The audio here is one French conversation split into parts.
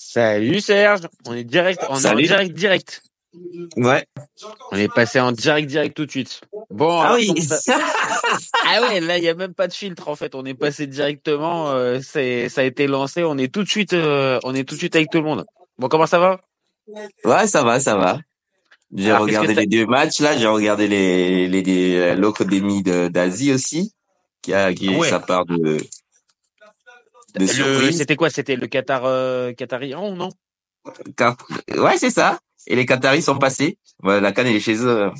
Salut Serge, on est direct, on est en direct direct. Ouais. On est passé en direct direct tout de suite. Bon, Ah oui. ça- ah ouais, là il y a même pas de filtre en fait, on est passé directement, euh, c'est ça a été lancé, on est tout de suite, euh, on est tout de suite avec tout le monde. Bon, comment ça va? Ouais, ça va, ça va. J'ai regardé les deux matchs là. J'ai regardé les les, les l'autre demi de d'Asie aussi, qui a qui Ah ouais. sa part de. C'était quoi? C'était le Qatar, euh, Qatari oh, non? Ouais, c'est ça. Et les Qataris sont passés. La canne elle est chez eux.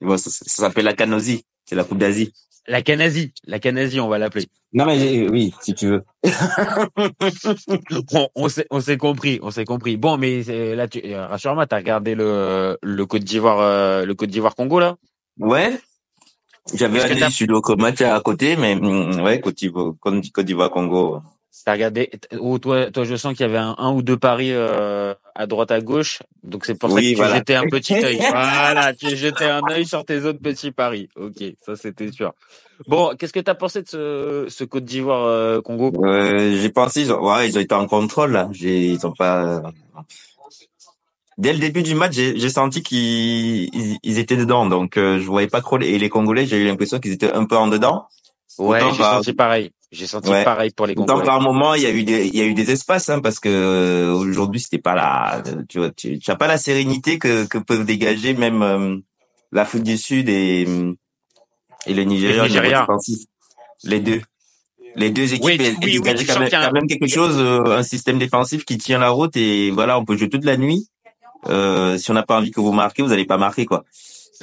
Bon, ça, ça s'appelle la aussi. C'est la Coupe d'Asie. La Canasie, la Canasie, on va l'appeler. Non mais oui, si tu veux. Bon, on s'est, on s'est compris, on s'est compris. Bon, mais euh, là, tu, euh, rassure-moi, t'as regardé le, le Côte d'Ivoire, euh, le Côte d'Ivoire Congo là? Ouais. J'avais un sur le match à côté, mais mm, ouais, Côte d'Ivoire, Côte d'Ivoire, Congo. T'as regardé oh, toi, toi, je sens qu'il y avait un, un ou deux paris euh, à droite à gauche, donc c'est pour ça que tu voilà. jetais un petit œil. voilà, tu jetais un œil sur tes autres petits paris. Ok, ça c'était sûr. Bon, qu'est-ce que t'as pensé de ce, ce Côte d'Ivoire euh, Congo? Euh, j'ai pensé, ils ont, ouais, ils ont été en contrôle là. J'ai, ils ont pas. Dès le début du match, j'ai j'ai senti qu'ils ils, ils étaient dedans, donc euh, je voyais pas trop. les- Et les Congolais, j'ai eu l'impression qu'ils étaient un peu en dedans. Ouais, Autant j'ai par- senti pareil. J'ai senti Ouais. pareil pour les Congolais. par moment, il y a eu des, il y a eu des espaces, hein, parce que euh, aujourd'hui, c'était pas la, tu vois, tu, tu as pas la sérénité que que peuvent dégager même euh, l'Afrique du Sud et et le Nigeria. niveau Nigeria. défensif. Les deux. Les deux équipes, Oui, oui, oui, dégageaient tu quand, quand même quelque chose, euh, un système défensif qui tient la route et voilà, on peut jouer toute la nuit. Euh, si on n'a pas envie que vous marquez, vous n'allez pas marquer quoi.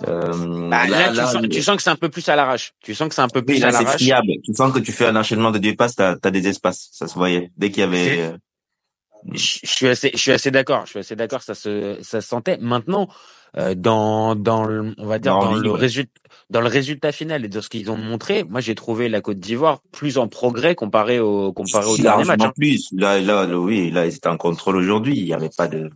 Euh, Bah, là, tu, sens, tu sens que c'est un peu plus à l'arrache. Tu sens que c'est un peu oui, plus là, à c'est l'arrache. friable. Tu sens que tu fais un enchaînement de deux passes, t'as as des espaces. Ça se voyait dès qu'il y avait. Euh, Je je suis assez, je suis assez d'accord. Je suis assez d'accord. Ça se, ça se sentait. Maintenant, euh, dans, dans, le, on va dire Dans le ouais. résultat, dans le résultat final et de ce qu'ils ont montré, moi j'ai trouvé la Côte d'Ivoire plus en progrès comparé au, comparé au dernier match. hein. plus. Là, là, là, oui, là, ils étaient en contrôle aujourd'hui. Il y avait pas de.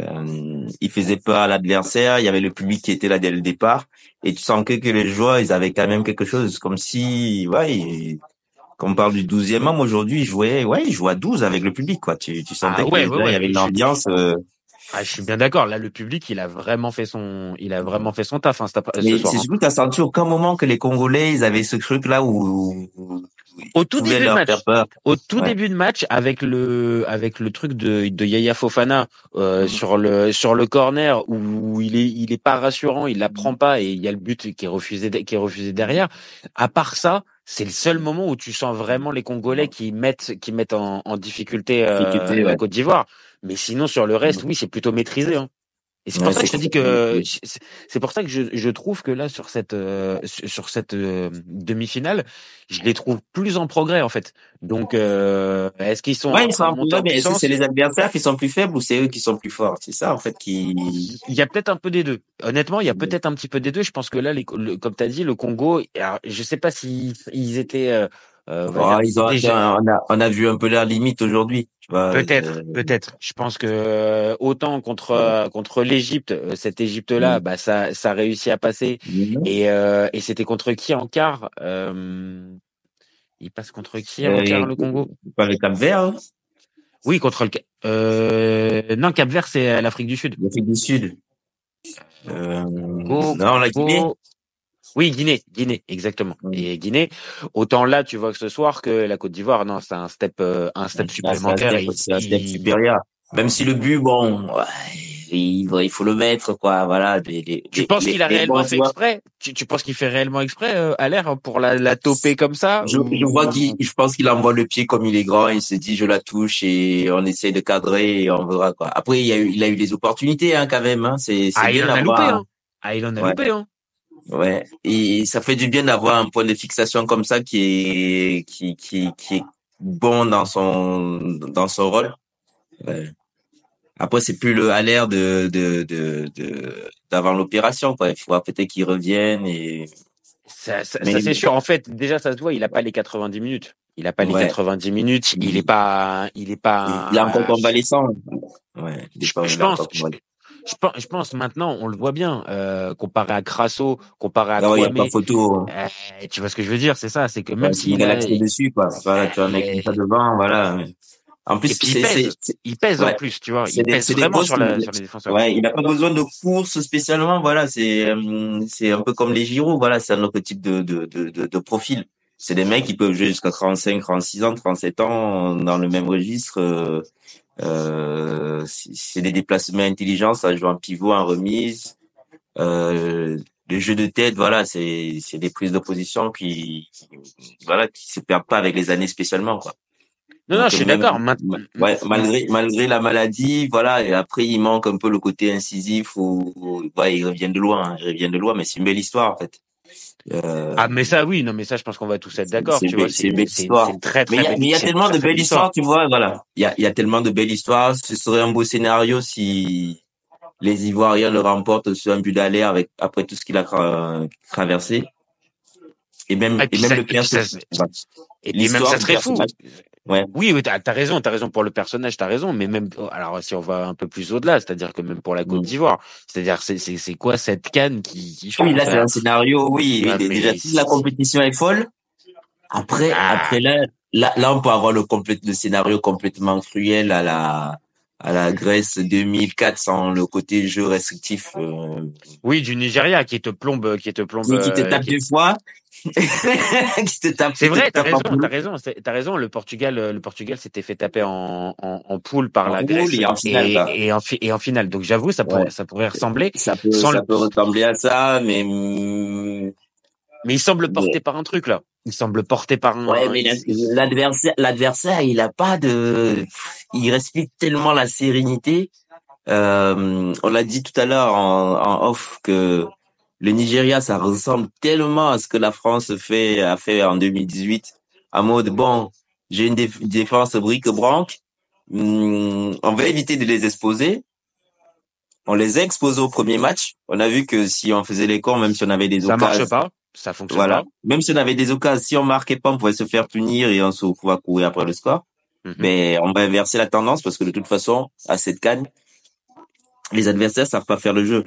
Euh, ils faisaient peur à l'adversaire. Il y avait le public qui était là dès le départ. Et tu sentais que les joueurs, ils avaient quand même quelque chose, comme si, ouais, ils- quand on parle du 12e homme aujourd'hui, ils jouaient, ouais, ils jouaient à 12 avec le public, quoi. Tu, tu sentais Ah que ouais, là, ouais, ouais. il y avait une ambiance. euh, Ah, je suis bien d'accord. Là, le public, il a vraiment fait son, il a vraiment fait son taf hein, ce mais soir. hein. surtout, t'as senti aucun moment que les Congolais, ils avaient ce truc-là où, où Au tout début de match, au tout Ouais. début de match, avec le avec le truc de, de Yaya Fofana euh, Mhm. sur le sur le corner où il est il est pas rassurant, il la prend pas et il y a le but qui est refusé qui est refusé derrière. À part ça, c'est le seul moment où tu sens vraiment les Congolais qui mettent qui mettent en, en difficulté, euh, la. Côte d'Ivoire. Mais sinon sur le reste, oui, c'est plutôt maîtrisé. Hein. Et c'est pour Ouais, ça que je te dis que c'est pour ça que je, je trouve que là sur cette euh, sur cette euh, demi-finale, je les trouve plus en progrès en fait. Donc euh, est-ce qu'ils sont Ouais, ils sont en là, mais est-ce que c'est les adversaires qui sont plus faibles ou c'est eux qui sont plus forts? C'est ça, en fait, qui, Il y a peut-être un peu des deux. Honnêtement, il y a peut-être un petit peu des deux. Je pense que là, les, le- comme tu as dit, le Congo, alors, je sais pas s'ils ils étaient euh, on va dire, ils ont, déjà- on a, on a vu un peu leur limite aujourd'hui. Peut-être, Euh, peut-être. Je pense que euh, autant contre euh, contre l'Égypte, cette Égypte-là, Mm. bah ça ça a réussi à passer. Et euh, et c'était contre qui en quart euh, Il passe contre qui en quart le Congo? Pas le Cap Vert, hein, Oui, contre le euh, non Cap Vert, c'est l'Afrique du Sud. l'Afrique du Sud. Euh, Congo, non, la Guinée. Oui, Guinée, Guinée, exactement. Mm. Et Guinée, autant là, tu vois que ce soir que la Côte d'Ivoire, non, c'est un step, euh, un step supplémentaire. C'est un step- c'est un step il- supérieur. Même si le but, bon, ouais, il, il faut le mettre, quoi, voilà. Les, les, Tu les- penses qu'il a réellement fait exprès? Tu, tu penses qu'il fait réellement exprès euh, à l'air pour la, la toper comme ça Je, ou- je vois qu'il, je pense qu'il envoie le pied comme il est grand, il se dit je la touche et on essaie de cadrer et on verra quoi. Après il y a eu, il a eu des opportunités hein, quand même. Hein. C'est, c'est Ah, il bien en a loupé, hein. Ah, il en a Ouais. loupé, hein. Ouais, et ça fait du bien d'avoir un point de fixation comme ça qui est qui qui qui est bon dans son dans son rôle. Ouais. Après c'est plus le à l'air de de de de d'avant l'opération quoi. Il faut peut-être qu'il revienne et Ça, ça, Mais- ça, c'est sûr. En fait, déjà, ça se voit, il a pas les 90 minutes. Il a pas les Ouais. 90 minutes. Il est pas, il est pas. il est encore convalescent. Ouais, il est Je, pas- je il est pense, encore je, pense, je pense maintenant, on le voit bien, euh, comparé à Crasso, comparé à Non, il y a pas photo. Euh, tu vois ce que je veux dire, c'est ça, c'est que même s'il s'il a, a dessus, quoi. Voilà, tu as un mec comme ça devant, voilà. En plus, il pèse, il pèse en plus, tu vois. Il pèse vraiment sur, la, sur les défenseurs. Ouais, il n'a pas besoin de course spécialement. Voilà, c'est euh, c'est un peu comme les Giroud. Voilà, c'est un autre type de de de, de, profil. C'est des mecs qui peuvent jouer jusqu'à 35, 36 ans, 37 ans dans le même registre. Euh, c'est des déplacements intelligents, ça joue en pivot, en remise. Euh, le jeu de tête, voilà, c'est c'est des prises de position qui, voilà qui se perdent pas avec les années spécialement quoi. Non, non, je suis d'accord. Ouais, malgré malgré la maladie, voilà, et après il manque un peu le côté incisif ou, ouais, il revient de loin, hein, il revient de loin, mais c'est une belle histoire en fait. Euh... Ah mais ça oui, non mais ça je pense qu'on va tous être d'accord. C'est une belle histoire. Très, très mais il y a, tellement de belles histoires, tu vois, voilà. Il y a, y a tellement de belles histoires. Ce serait un beau scénario si les Ivoiriens le remportent sur un but d'aller avec après tout ce qu'il a traversé. Et même, et, même le pire, et même ça serait fou. Ouais. Oui, oui, t'as as raison, t'as raison pour le personnage, t'as raison, mais même alors si on va un peu plus au-delà, c'est-à-dire que même pour la Côte mm. d'Ivoire, c'est-à-dire c'est quoi cette canne qui, qui Oui, là c'est un scénario, oui, déjà toute la compétition est folle. Après, ah. après là, là, là, on peut avoir le complète le scénario complètement cruel à la à la Grèce 2004 sans le côté jeu restrictif. Euh... Oui, du Nigeria qui te plombe, qui te plombe. qui te euh, tape deux fois. C'est vrai, t'as raison, t'as raison, t'as raison. Le Portugal, euh, le Portugal s'était fait taper en, en, en poule par la Grèce et en finale. Et, en, et en finale. Donc j'avoue, ça pourrait, ça pourrait ressembler. Ça peut, ça peut ressembler à ça, mais mais il semble porté par un truc là. Il semble porté par un. Ouais, mais l'adversaire, l'adversaire, il a pas de, il respecte tellement la sérénité. Euh, on l'a dit tout à l'heure en, en, off que le Nigeria, ça ressemble tellement à ce que la France fait a fait en 2018. À mode bon, j'ai une défense brique-branque. Hum, on va éviter de les exposer. On les a exposés au premier match. On a vu que si on faisait les corps, même si on avait des occasions. Ça marche pas ça fonctionne voilà. Même si on avait des occasions, si on marquait pas, on pouvait se faire punir et on se pouvait courir après le score. Mhm. Mais on va inverser la tendance parce que de toute façon, à cette canne, les adversaires savent pas faire le jeu.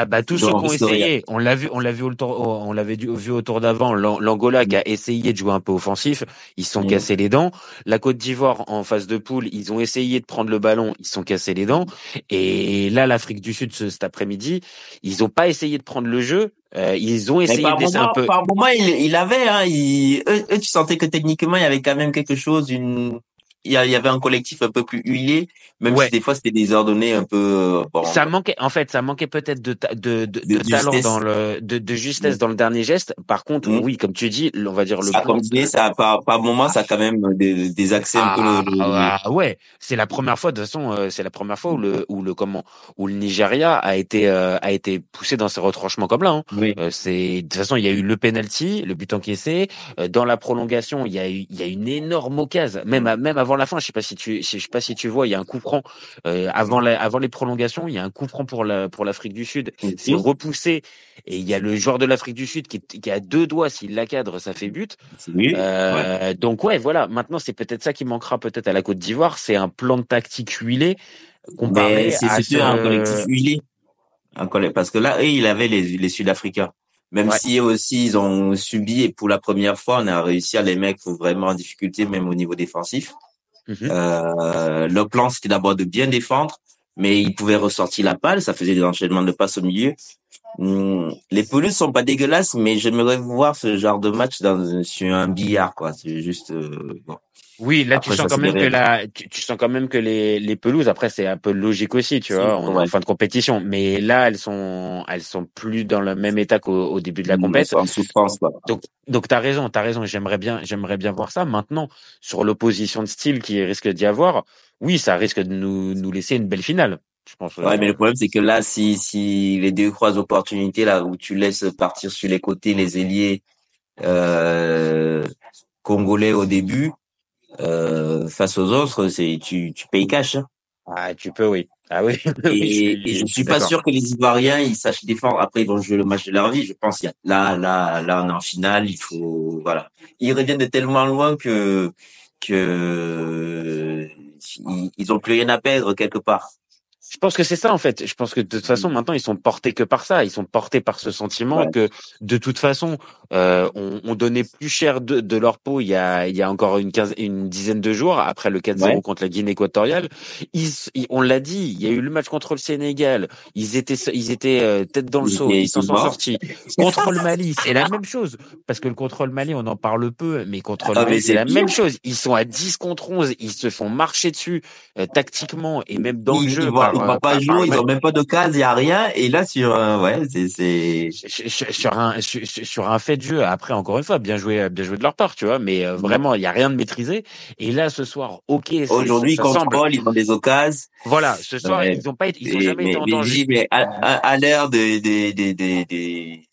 Ah bah tous ceux qui ont essayé, on l'a vu, on l'a vu au tour, on l'avait vu au tour d'avant, l'Angola qui a essayé de jouer un peu offensif, ils se sont mm. cassés les dents. La Côte d'Ivoire en phase de poule, ils ont essayé de prendre le ballon, ils se sont cassés les dents. Et là, l'Afrique du Sud cet après-midi, ils ont pas essayé de prendre le jeu, euh, ils ont essayé de un peu. Par moment, il, il avait, hein, il, eux, tu sentais que techniquement, il y avait quand même quelque chose, une, il y, avait un collectif un peu plus huilé, même si des fois c'était désordonné un peu. Euh, ça manquait, en fait, ça manquait peut-être de, de, de, de, talent dans le, de, de justesse dans le dernier geste. Par contre, mm. oui, comme tu dis, on va dire le. Ça ça par, par moment, ça a quand même des, des accès un peu. Ah, ah, ouais, c'est la première fois de toute façon, euh, c'est la première fois où le, où le comment, où le Nigeria a été, euh, a été poussé dans ses retranchements comme là. Hein. Oui. c'est de toute façon, il y a eu le penalty, le but encaissé. dans la prolongation, il y a eu, il y a une énorme occasion, même, même avant la fin. Je sais pas si tu, je sais pas si tu vois, il y a un coup franc euh, avant, la, avant les prolongations. Il y a un coup franc pour la, pour l'Afrique du Sud. C'est repoussé et il y a le joueur de l'Afrique du Sud qui, qui a deux doigts. S'il la cadre, ça fait but. Euh, Donc ouais, voilà. Maintenant, c'est peut-être ça qui manquera peut-être à la Côte d'Ivoire. C'est un plan de tactique huilé comparé c'est, à ce... un collectif huilé. Parce que là, eux, il avait les, les Sud-Africains. Même si aussi ils ont subi et pour la première fois, on a réussi à les mettre vraiment en difficulté, même au niveau défensif. Le plan, c'était d'abord de bien défendre, mais ils pouvaient ressortir la balle. Ça faisait des enchaînements de passes au milieu. Hmm, les pelouses sont pas dégueulasses, mais j'aimerais voir ce genre de match dans, sur un billard, quoi. C'est juste, euh, bon. Oui, là tu sens quand même que la, tu, sens quand même que les, les pelouses après c'est un peu logique aussi, tu vois, on est en fin de compétition, mais là elles sont elles sont plus dans le même état qu'au début de la compétition. Donc donc t'as raison, t'as raison, j'aimerais bien j'aimerais bien voir ça. Maintenant sur l'opposition de style qui risque d'y avoir, oui ça risque de nous nous laisser une belle finale. Je pense. Ouais, mais le problème c'est que là si si les deux trois opportunités là où tu laisses partir sur les côtés les ailiers euh, congolais au début euh, face aux autres, c'est tu, tu payes cash. Hein. Ah, tu peux, oui. Ah oui. et, je, suis pas sûr que les Ivoiriens ils sachent défendre. Après, ils vont jouer le match de leur vie. Je pense. Y a, là, là, là, on est en finale. Il faut, voilà. Ils reviennent de tellement loin que que ils, ont plus rien à perdre quelque part. Je pense que c'est ça en fait. Je pense que de toute façon maintenant ils sont portés que par ça. Ils sont portés par ce sentiment Ouais. que de toute façon euh, on, on donnait plus cher de, de leur peau il y a il y a encore une quinze, une dizaine de jours après le 4-0 Ouais. contre la Guinée équatoriale. Ils, ils- on l'a dit. Il y a eu le match contre le Sénégal. Ils étaient ils étaient euh, tête dans le seau. étaient- Ils s'en sont sortis. Contre le Mali c'est la même chose parce que le contrôle Mali on en parle peu mais contre le Ah, Mali c'est la même chose. Ils sont à 10 contre 11. Ils se font marcher dessus euh, tactiquement et même dans le jeu par, ils par- pas le ils ont même pas de case, il y a rien. Et là, sur, euh, ouais, c'est, c'est, sur un sur, sur un fait de jeu après encore une fois bien joué bien joué de leur part tu vois mais euh, vraiment il y a rien de maîtrisé et là ce soir ok aujourd'hui, contrôlent, ils ont des occasions. voilà ce soir Ouais. ils ont pas été ils ont jamais mais, été en mais, danger mais à, à, à l'heure de, de, de, de, de-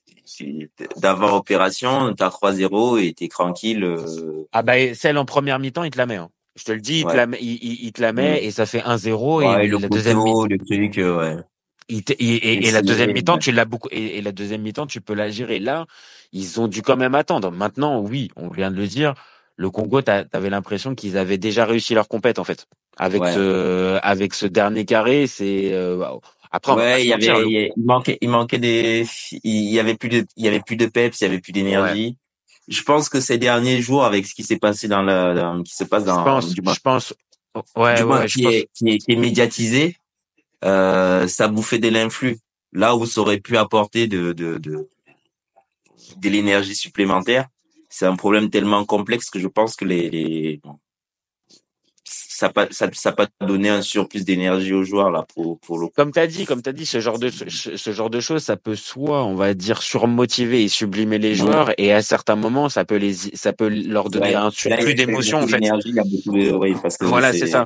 d'avoir opération, t'as 3-0 et t'es tranquille. euh, ah bah celle en première mi-temps il te la met hein. Je te le dis il te la met il, il- il te la met et ça fait 1-0 et le la deuxième le truc, euh, ouais. il te- et, et- Et et la deuxième mi-temps tu l'as beaucoup et, et la deuxième mi-temps tu peux la gérer. Là ils ont dû quand même attendre. Maintenant oui on vient de le dire le Congo t'avais l'impression qu'ils avaient déjà réussi leur compète en fait. Avec Ouais. ce avec ce dernier carré c'est euh, après Ouais, il y avait, il manquait, il manquait des, il y avait plus de, il y avait plus de peps, il y avait plus d'énergie. Je pense que ces derniers jours, avec ce qui s'est passé dans la, dans- qui se passe je dans, pense du moins, je pense ouais du moins ouais je qui, pense est, qui est, qui est médiatisé, euh, ça bouffait de l'influx. Là où ça aurait pu apporter de, de, de, de l'énergie supplémentaire, c'est un problème tellement complexe que je pense que les, les ça pas, ça, ça pas donné un surplus d'énergie aux joueurs là pour, pour le comme t'as dit comme t'as dit ce genre de ce, ce genre de choses ça peut soit on va dire surmotiver et sublimer les Ouais. joueurs et à certains moments ça peut les ça peut leur donner Ouais. un surplus d'émotion en fait de, oui, parce que Voilà, c'est ça.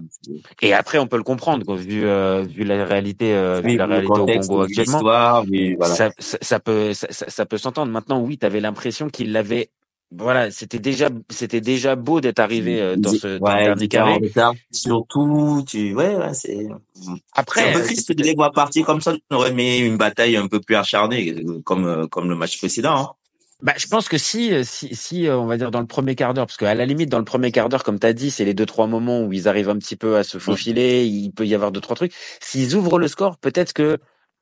Et après, on peut le comprendre, quoi, vu euh, vu la réalité, euh, Oui, vu la réalité au contexte, Congo actuellement. l'histoire, oui, voilà. Ça, ça, ça peut ça, peut s'entendre. Maintenant, oui, tu avais l'impression qu'il l'avait. Voilà, c'était déjà c'était déjà beau d'être arrivé euh, dans ce, dans le ouais, dernier étaient en carré. retard. Surtout, tu, ouais, ouais, c'est, c'est Après, un peu euh, triste de les voir partir comme ça. On aurait aimé une bataille un peu plus acharnée, euh, comme, comme le match précédent. hein. Bah, je pense que si, si, si, on va dire dans le premier quart d'heure, parce qu'à la limite dans le premier quart d'heure, comme t'as dit, c'est les deux trois moments où ils arrivent un petit peu à se faufiler. Il peut y avoir deux trois trucs. S'ils ouvrent le score, peut-être que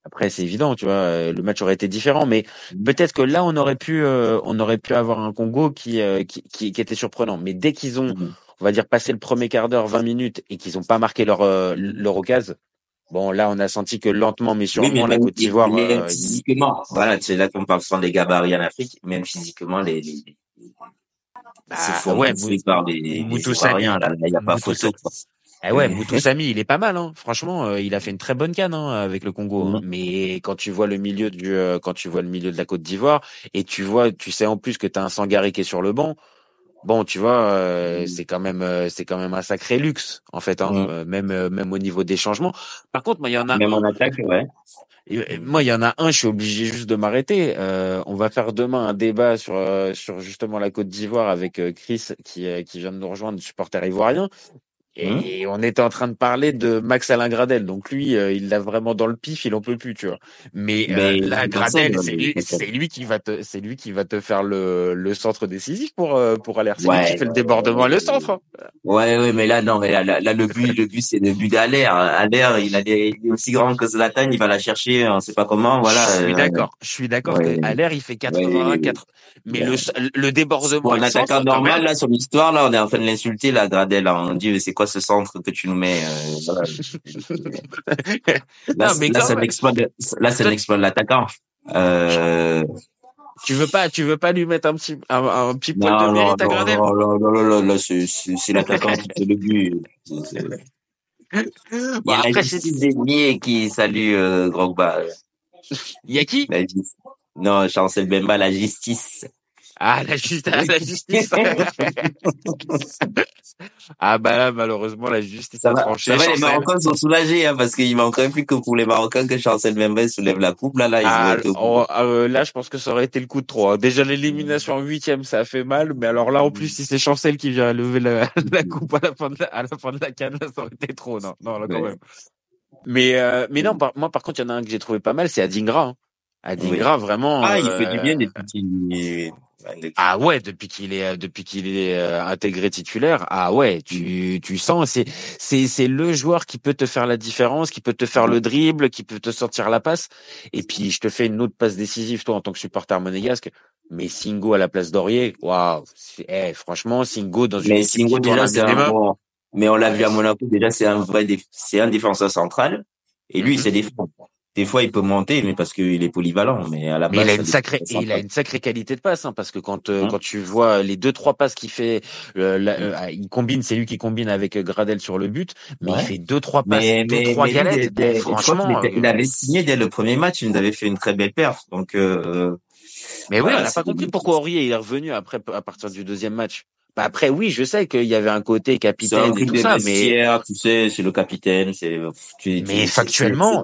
après c'est évident, tu vois, euh, le match aurait été différent, mais peut-être que là on aurait pu, euh, on aurait pu avoir un Congo qui, euh, qui, qui, qui était surprenant. Mais dès qu'ils ont, Mhm. on va dire passé le premier quart d'heure, 20 minutes, et qu'ils ont pas marqué leur euh, leur occasion, bon là on a senti que lentement mais Oui, sûrement mais la Côte d'Ivoire. physiquement, voilà, c'est là qu'on parle souvent des gabarits en Afrique, même physiquement, les, les, bah, c'est font ouais, bouffer par des, des Moutou Samy. Ivoiriens, là, il n'y a pas photo, quoi. Eh ouais. Moutou Samy, il est pas mal, hein. Franchement, euh, il a fait une très bonne canne hein, avec le Congo. hein. Mais quand tu vois le milieu du, euh, quand tu vois le milieu de la Côte d'Ivoire et tu vois, tu sais en plus que t'as un Sangaré qui est sur le banc. Bon, tu vois, euh, Mhm. c'est quand même, euh, c'est quand même un sacré luxe en fait, même, même au niveau des changements. Par contre, moi, il y en a Même en attaque, ouais. moi, il y en a un, je suis obligé juste de m'arrêter. Euh, on va faire demain un débat sur sur justement la Côte d'Ivoire avec Chris qui qui vient de nous rejoindre, supporter ivoirien. Et on était en train de parler de Max Alain Gradel. Donc lui, euh, il l'a vraiment dans le pif, il en peut plus, tu vois. Mais, euh, Mais là, il Gradel, c'est lui, qui va te, c'est lui qui va te faire le, le centre décisif pour euh, pour aller. C'est lui qui fait le débordement et le centre. Ouais, ouais, mais là, non, mais là, là, là, le but, le but, c'est le but d'Aler. Aler, il a des, il est aussi grand que Zlatan, il va la chercher, on sait pas comment, voilà. Je suis euh, d'accord. Je suis d'accord ouais. il fait 81, Ouais. 4. Mais le le débordement. Pour un attaquant normal, là, sur l'histoire, là, on est en train de l'insulter, là, Gradel, là. On dit, c'est quoi ce centre que tu nous mets, euh, voilà. Là, Non, mais là, c'est de, c'est de l'attaquant. Euh, Tu veux pas, tu veux pas lui mettre un petit, un, un petit poil non, de non, mérite à non, Gradel non, non, non, non, non, là, c'est, l'attaquant qui fait le but. C'est- c'est- Bon, après, c'est, des qui salue, euh, Drogba. il y a qui? La. Non, Chancel Bemba, la justice. Ah, la justice, la justice. ah bah là, malheureusement, la justice Ça a va, tranché. ça va, les. Marocains sont soulagés, hein, parce qu'il manquerait plus que pour les Marocains que Chancel Bemba soulève la coupe, là, là, ils Ah, oh, euh, là, je pense que ça aurait été le coup de trop. Déjà, l'élimination en huitième, ça a fait mal. Mais alors là, en plus, si c'est Chancel qui vient lever la, la coupe à la fin de la, à la fin de la canne, là, ça aurait été trop. Non, non, là, quand Ouais. même. Mais, euh, mais non, par- moi, par contre, il y en a un que j'ai trouvé pas mal, c'est Adingra. hein. Adingra, vraiment. Ah, il euh, fait du bien des petits, Ah ouais, depuis qu'il est euh, depuis qu'il est euh, intégré titulaire, ah ouais, tu tu sens c'est c'est c'est le joueur qui peut te faire la différence, qui peut te faire le dribble, qui peut te sortir la passe. Et puis je te fais une autre passe décisive toi en tant que supporter monégasque. Mais Singo à la place d'Aurier, waouh, eh, franchement Singo dans une mais Singo déjà c'est un bon, mais on l'a vu à Monaco déjà c'est un vrai c'est un défenseur central et lui il s'est défend des fois il peut monter mais parce qu'il est polyvalent mais à la base il a une sacrée il a une sacrée qualité de passe hein, parce que quand euh, hein? quand tu vois les deux trois passes qu'il fait euh, euh ah, il combine c'est lui qui combine avec Gradel sur le but mais il fait deux trois passes mais, deux trois galettes franchement il, avait signé dès le premier match il nous avait fait une très belle perf donc mais oui on n'a pas compris pourquoi Aurier est revenu après à partir du deuxième match. Bah après, oui, je sais qu'il y avait un côté capitaine et tout ça, mais tu sais, c'est le capitaine, c'est. Mais factuellement,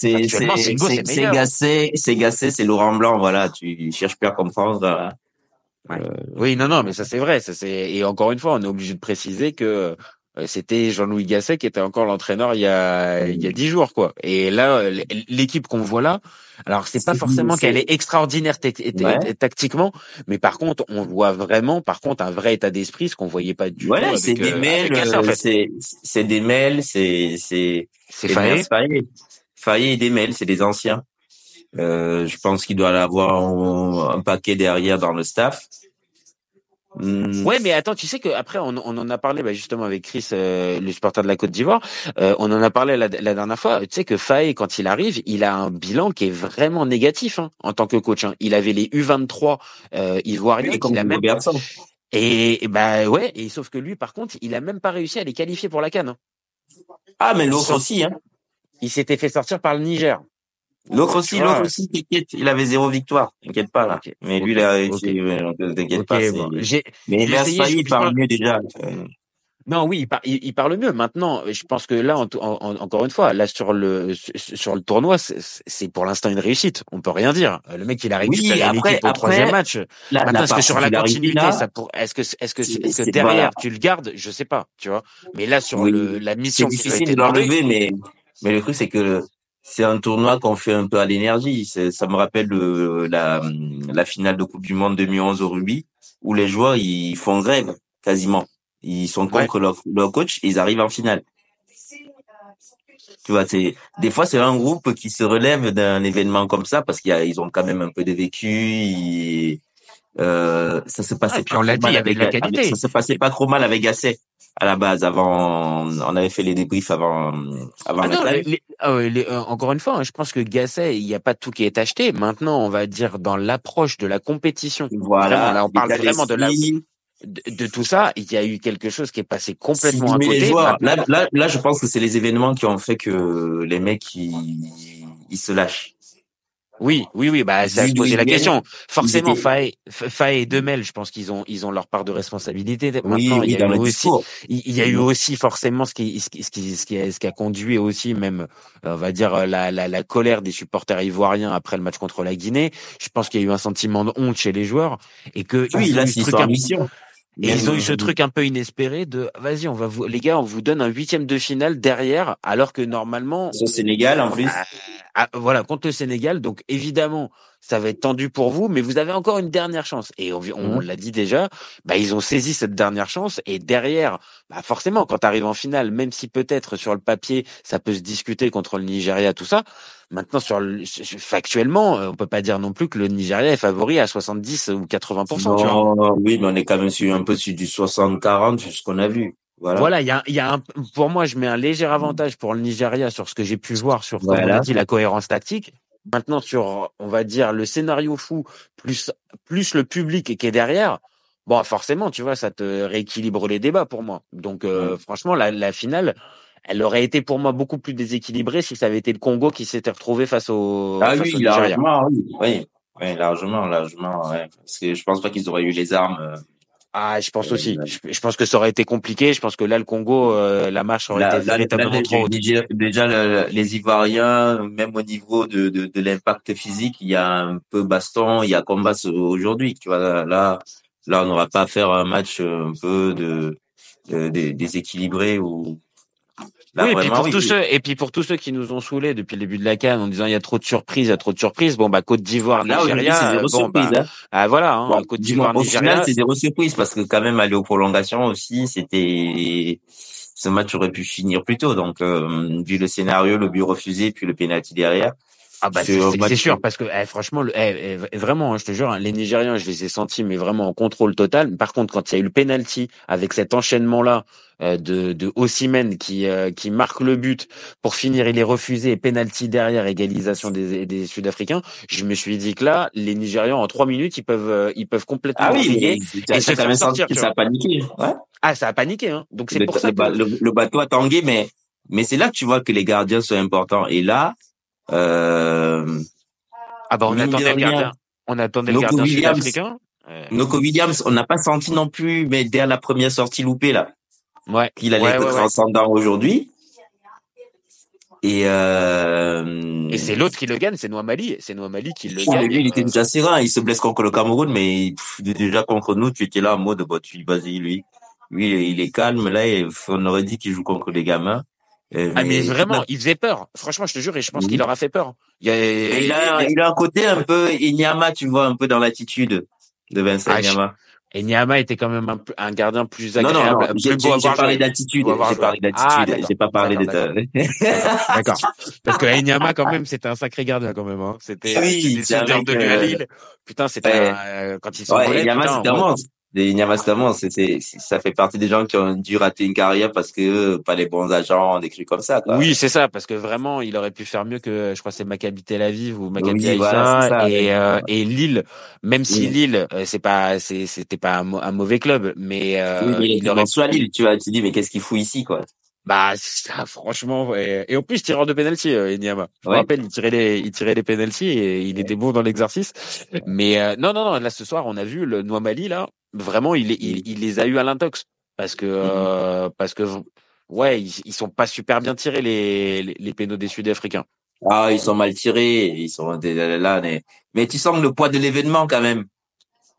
c'est c'est Gassé, c'est Gassé, c'est Laurent Blanc, voilà. Tu cherches plus à comprendre. Euh, oui, non, non, mais ça c'est vrai. Ça c'est et encore une fois, on est obligé de préciser que euh, c'était Jean-Louis Gasset qui était encore l'entraîneur il y a il y a dix jours quoi. Et là l'équipe qu'on voit là, alors c'est pas forcément qu'elle est extraordinaire tactiquement, mais par contre on voit vraiment par contre un vrai état d'esprit ce qu'on voyait pas du ouais, tout. c'est des euh, mails, c'est c'est des mails, c'est c'est c'est Faye. Faye et des mails, c'est des anciens. Euh, je pense qu'il doit avoir un, un paquet derrière dans le staff. Hmm. Ouais, mais attends, tu sais que après on, on en a parlé bah, justement avec Chris, euh, le supporter de la Côte d'Ivoire. Euh, on en a parlé la, la, dernière fois. Tu sais que Faye, quand il arrive, il a un bilan qui est vraiment négatif hein, en tant que coach. Hein. Il avait les U23 euh, ivoiriens qu'il a même. Et, et, bah ouais, et sauf que lui, par contre, il a même pas réussi à les qualifier pour la Cannes. Hein. Ah, mais l'autre aussi, hein. Il s'était fait sortir par le Niger. L'autre aussi, l'autre aussi, t'inquiète, il avait zéro victoire, t'inquiète pas là. Mais lui, il a réussi, t'inquiète pas. Mais il parle mieux déjà. Non, oui, il, il, parle mieux. Maintenant, je pense que là, encore une fois, là sur le sur le tournoi, c'est pour l'instant une réussite. On peut rien dire. Le mec, il a réussi oui, l'équipe au troisième match. Maintenant, est-ce que sur la continuité, ça pour, est-ce que est-ce que, est que derrière tu le gardes, je sais pas, tu vois. Mais là, sur le, la mission, c'est difficile de l'enlever, mais mais le truc c'est que c'est un tournoi qu'on fait un peu à l'énergie. Ça me rappelle la, la finale de Coupe du Monde 2011 au rugby, où les joueurs ils font grève quasiment. Ils sont contre leur, leur, coach et ils arrivent en finale. Tu vois, c'est des fois c'est un groupe qui se relève d'un événement comme ça parce qu'ils ils ont quand même un peu de vécu. euh, ça se passait ah, pas l'a dit avec, la qualité. ça se passait pas trop mal avec Gasset à la base avant on avait fait les débriefs avant avant ah ah euh, encore une fois hein, je pense que Gasset il n'y a pas tout qui est acheté. Maintenant on va dire dans l'approche de la compétition. Voilà là on parle vraiment de la de, tout ça, il y a eu quelque chose qui est passé complètement à côté. là, là, là, je pense que c'est les événements qui ont fait que les mecs ils, ils se lâchent. Oui, oui, oui, bah, ça a posé la question. Forcément, Faye, Faye et Demel, je pense qu'ils ont, ils ont leur part de responsabilité. Maintenant, il y a eu aussi, il y a eu aussi forcément ce qui, ce qui, ce qui, ce qui, a, ce qui a conduit aussi même, on va dire la, la, la colère des supporters ivoiriens après le match contre la Guinée. Je pense qu'il y a eu un sentiment de honte chez les joueurs et que oui, là, c'est mission. Et ils ont eu ce truc un peu inespéré de vas-y, on va vous les gars, on vous donne un huitième de finale derrière, alors que normalement. C'est Sénégal en plus. Ah, voilà, contre le Sénégal. Donc évidemment, ça va être tendu pour vous, mais vous avez encore une dernière chance. Et on, on mmh. l'a dit déjà, bah, ils ont saisi cette dernière chance. Et derrière, bah, forcément, quand tu arrives en finale, même si peut-être sur le papier, ça peut se discuter contre le Nigeria, tout ça. Maintenant, sur le, factuellement, on peut pas dire non plus que le Nigeria est favori à 70 ou 80% Non, oui, mais on est quand même sur un peu sur du 60-40, c'est ce qu'on a vu. Voilà, il y a, y a un, pour moi, je mets un léger avantage pour le Nigeria sur ce que j'ai pu voir sur, comme on a dit, la cohérence tactique. Maintenant, sur, on va dire, le scénario fou, plus, plus le public qui est derrière, bon, forcément, tu vois, ça te rééquilibre les débats pour moi. Donc, euh, franchement, la, la finale, elle aurait été pour moi beaucoup plus déséquilibrée si ça avait été le Congo qui s'était retrouvé face au, ah oui, largement, oui, oui, oui, largement, largement, ouais. Parce que je pense pas qu'ils auraient eu les armes, euh, ah, je pense aussi. Je, pense que ça aurait été compliqué. Je pense que là, le Congo, euh, la marche aurait été véritablement trop haute. Déjà, les Ivoiriens, même au niveau de, de, de l'impact physique, il y a un peu baston, il y a combat aujourd'hui. Tu vois, là, là, on n'aura pas à faire un match un peu de, de, déséquilibré ou oui, et puis pour tous ceux et puis pour tous ceux qui nous ont saoulés depuis le début de la CAN en disant il y a trop de surprises, il y a trop de surprises. Bon bah Côte d'Ivoire, Nigeria, c'est zéro bon, surprise. bah, hein. ah, voilà, hein, Bon, Côte d'Ivoire, au Nigeria. final, c'est zéro surprise parce que quand même aller aux prolongations aussi, c'était ce match aurait pu finir plus tôt. Donc, euh, vu le scénario, le but refusé, puis le penalty derrière. Ah bah c'est sûr parce que eh, franchement le, eh, eh, vraiment hein, je te jure hein, les Nigériens je les ai sentis mais vraiment en contrôle total par contre quand il y a eu le penalty avec cet enchaînement là de de Osimhen qui euh, qui marque le but pour finir il est refusé et penalty derrière égalisation des des Sud-Africains je me suis dit que là les Nigérians en trois minutes ils peuvent euh, ils peuvent complètement Ah oui, et t'as se faire sortir, ça a paniqué. Ouais. ah ça a paniqué hein donc c'est pour ça que le- le bateau a tangué, mais mais c'est là que tu vois que les gardiens sont importants. Et là, euh, ah bah on attendait le rien, gardien on attendait le gardien Williams, Noco Williams, on n'a pas senti non plus, mais dès la première sortie loupée là, ouais qu'il allait Ouais, être ouais, ouais. transcendant aujourd'hui. Et, euh, Et c'est l'autre qui le gagne, c'est Noamali. C'est Noamali qui le gagne. lui, il était Euh, déjà serein. Il se blesse contre le Cameroun, mais pff, déjà contre nous, tu étais là en mode, bah, tu vas-y, lui. Lui, il est calme. Là, on aurait dit qu'il joue contre les gamins. Euh, Ah mais vraiment, il faisait peur. Franchement, je te jure, et je pense Oui. qu'il leur a fait peur. Il a, il a, il a un côté un peu Inyama, tu vois, un peu dans l'attitude de Vincent Ah, Inyama. et Niama était quand même un, un gardien plus Non, non, agréable, non. plus J'ai parlé d'attitude. J'ai parlé d'attitude. d'accord. J'ai pas parlé de D'accord. Parce que Enyama quand même, c'était un sacré gardien quand même. Hein. C'était Oui, c'était des de euh, Lille. Putain, c'était ouais. euh, quand ils un ouais. Inyama, c'est un monstre. C'est- c'est- ça fait partie des gens qui ont dû rater une carrière parce que euh, pas les bons agents, des trucs comme ça, quoi. Oui, c'est ça, parce que vraiment, il aurait pu faire mieux que, je crois, c'est Maccabi Tel Aviv ou Maccabi Oui, voilà, et euh, et Lille. Même si Oui. Lille, euh, c'est pas, c'est, c'était pas un, mau- un mauvais club, mais, euh, Oui, mais il aurait soit Lille, tu vois, tu te dis, mais qu'est-ce qu'il fout ici, quoi? Bah, ça, franchement, ouais. Et en plus, tireur de penalty, euh, Enyama. Je me rappelle, il tirait les, il tirait les penalties et il était bon dans l'exercice. Mais euh, non, non, non. Là, ce soir, on a vu le Noamali là. Vraiment, il, il, il les a eu à l'intox parce que, euh, parce que, ouais, ils, ils sont pas super bien tirés les, les, les pénaux des Sud-Africains. Ah, ils sont mal tirés, ils sont là, mais, mais tu sens le poids de l'événement quand même.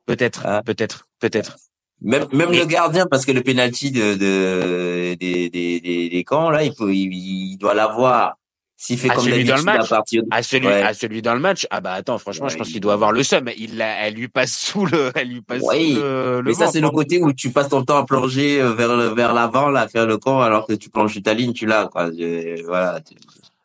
Peut-être, Ah. peut-être, peut-être. Même, même Et- le gardien, parce que le penalty de, de, des, des, des, des camps, là, il faut, il, il doit l'avoir. S'il fait comme celui dans le à match partir de... À celui, Ouais. à celui dans le match. Ah bah attends, franchement, je pense il- qu'il doit avoir le seum. Il, l'a- elle lui passe sous le, elle lui passe sous le, le Mais ça, c'est le hein. côté où tu passes ton temps à plonger euh, vers, le- vers l'avant, là, faire le camp, alors que tu plonges ta ligne, tu l'as, quoi. Je- voilà.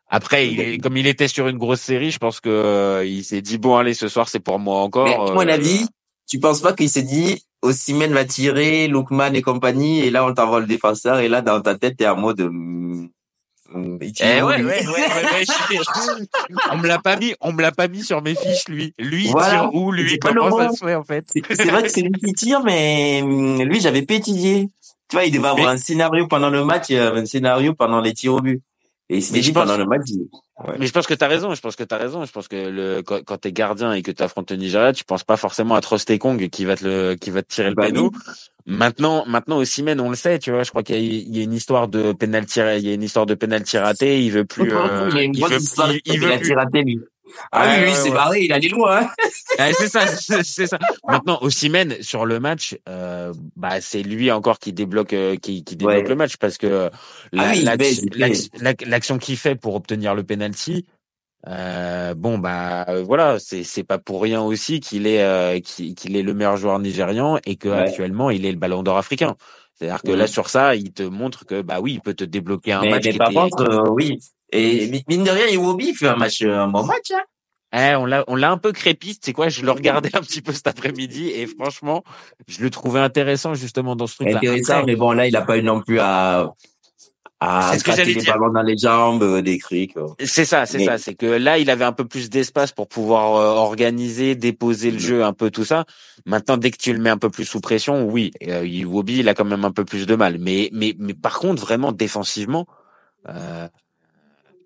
Après, il est- comme il était sur une grosse série, je pense que euh, il s'est dit bon allez ce soir c'est pour moi encore. Mais, à mon euh, avis, tu penses pas qu'il s'est dit, Osimhen va tirer, Lookman et compagnie, et là, on t'envoie le défenseur, et là, dans ta tête, t'es en mode, hum, hum, Eh ouais, ouais, ouais, ouais, ouais, je- on me l'a pas mis, on me l'a pas mis sur mes fiches lui. Lui il Voilà. tire où lui? C'est pas le Comment ça se fait en fait? C'est vrai que c'est lui qui tire, mais hum, lui, j'avais pas étudié. Tu vois, il devait avoir Mais- un scénario pendant le match, un scénario pendant les tirs au but. Et il s'est Mais je dit pense- pendant le match, Mais je pense que t'as raison. Je pense que t'as raison. Je pense que le quand, quand t'es gardien et que t'affrontes le Nigeria, tu penses pas forcément à Trostekong qui va te le qui va te tirer le Bah oui. Maintenant, maintenant aussi, men, on le sait, tu vois. Je crois qu'il y, y a une histoire de penalty, il y a une histoire de penalty raté. Il veut plus. euh, il veut, il, il il veut a plus. tiré raté, lui. Ah oui, lui, c'est ouais. barré, il allait loin. hein. C'est ça, c'est ça. Maintenant, Osimhen sur le match, euh, bah c'est lui encore qui débloque, euh, qui, qui débloque Ouais. le match parce que la- Ah oui, il il l'action qu'il fait pour obtenir le penalty, euh, bon bah euh, voilà, c'est c'est pas pour rien aussi qu'il est euh, qu'il est le meilleur joueur nigérian et que Ouais. actuellement il est le Ballon d'Or africain. C'est-à-dire que là sur ça, il te montre que bah oui, il peut te débloquer un Mais, match mais qui par était. contre, euh, oui. Et mi- mine de rien, Iwobi fait un match, euh, un bon match. Hein. Eh, on l'a, on l'a un peu crépite, c'est quoi Je le regardais un petit peu cet après-midi et franchement, je le trouvais intéressant justement dans ce truc-là. Intéressant, mais bon, là, il a pas eu non plus à, à C'est ce que gratter j'allais les dire. ballons dans les jambes, euh, des crics. euh. C'est ça, c'est Mais- ça. C'est que là, il avait un peu plus d'espace pour pouvoir euh, organiser, déposer le Mhm. jeu, un peu tout ça. Maintenant, dès que tu le mets un peu plus sous pression, oui, euh, Iwobi, il a quand même un peu plus de mal. Mais, mais, mais par contre, vraiment défensivement, euh,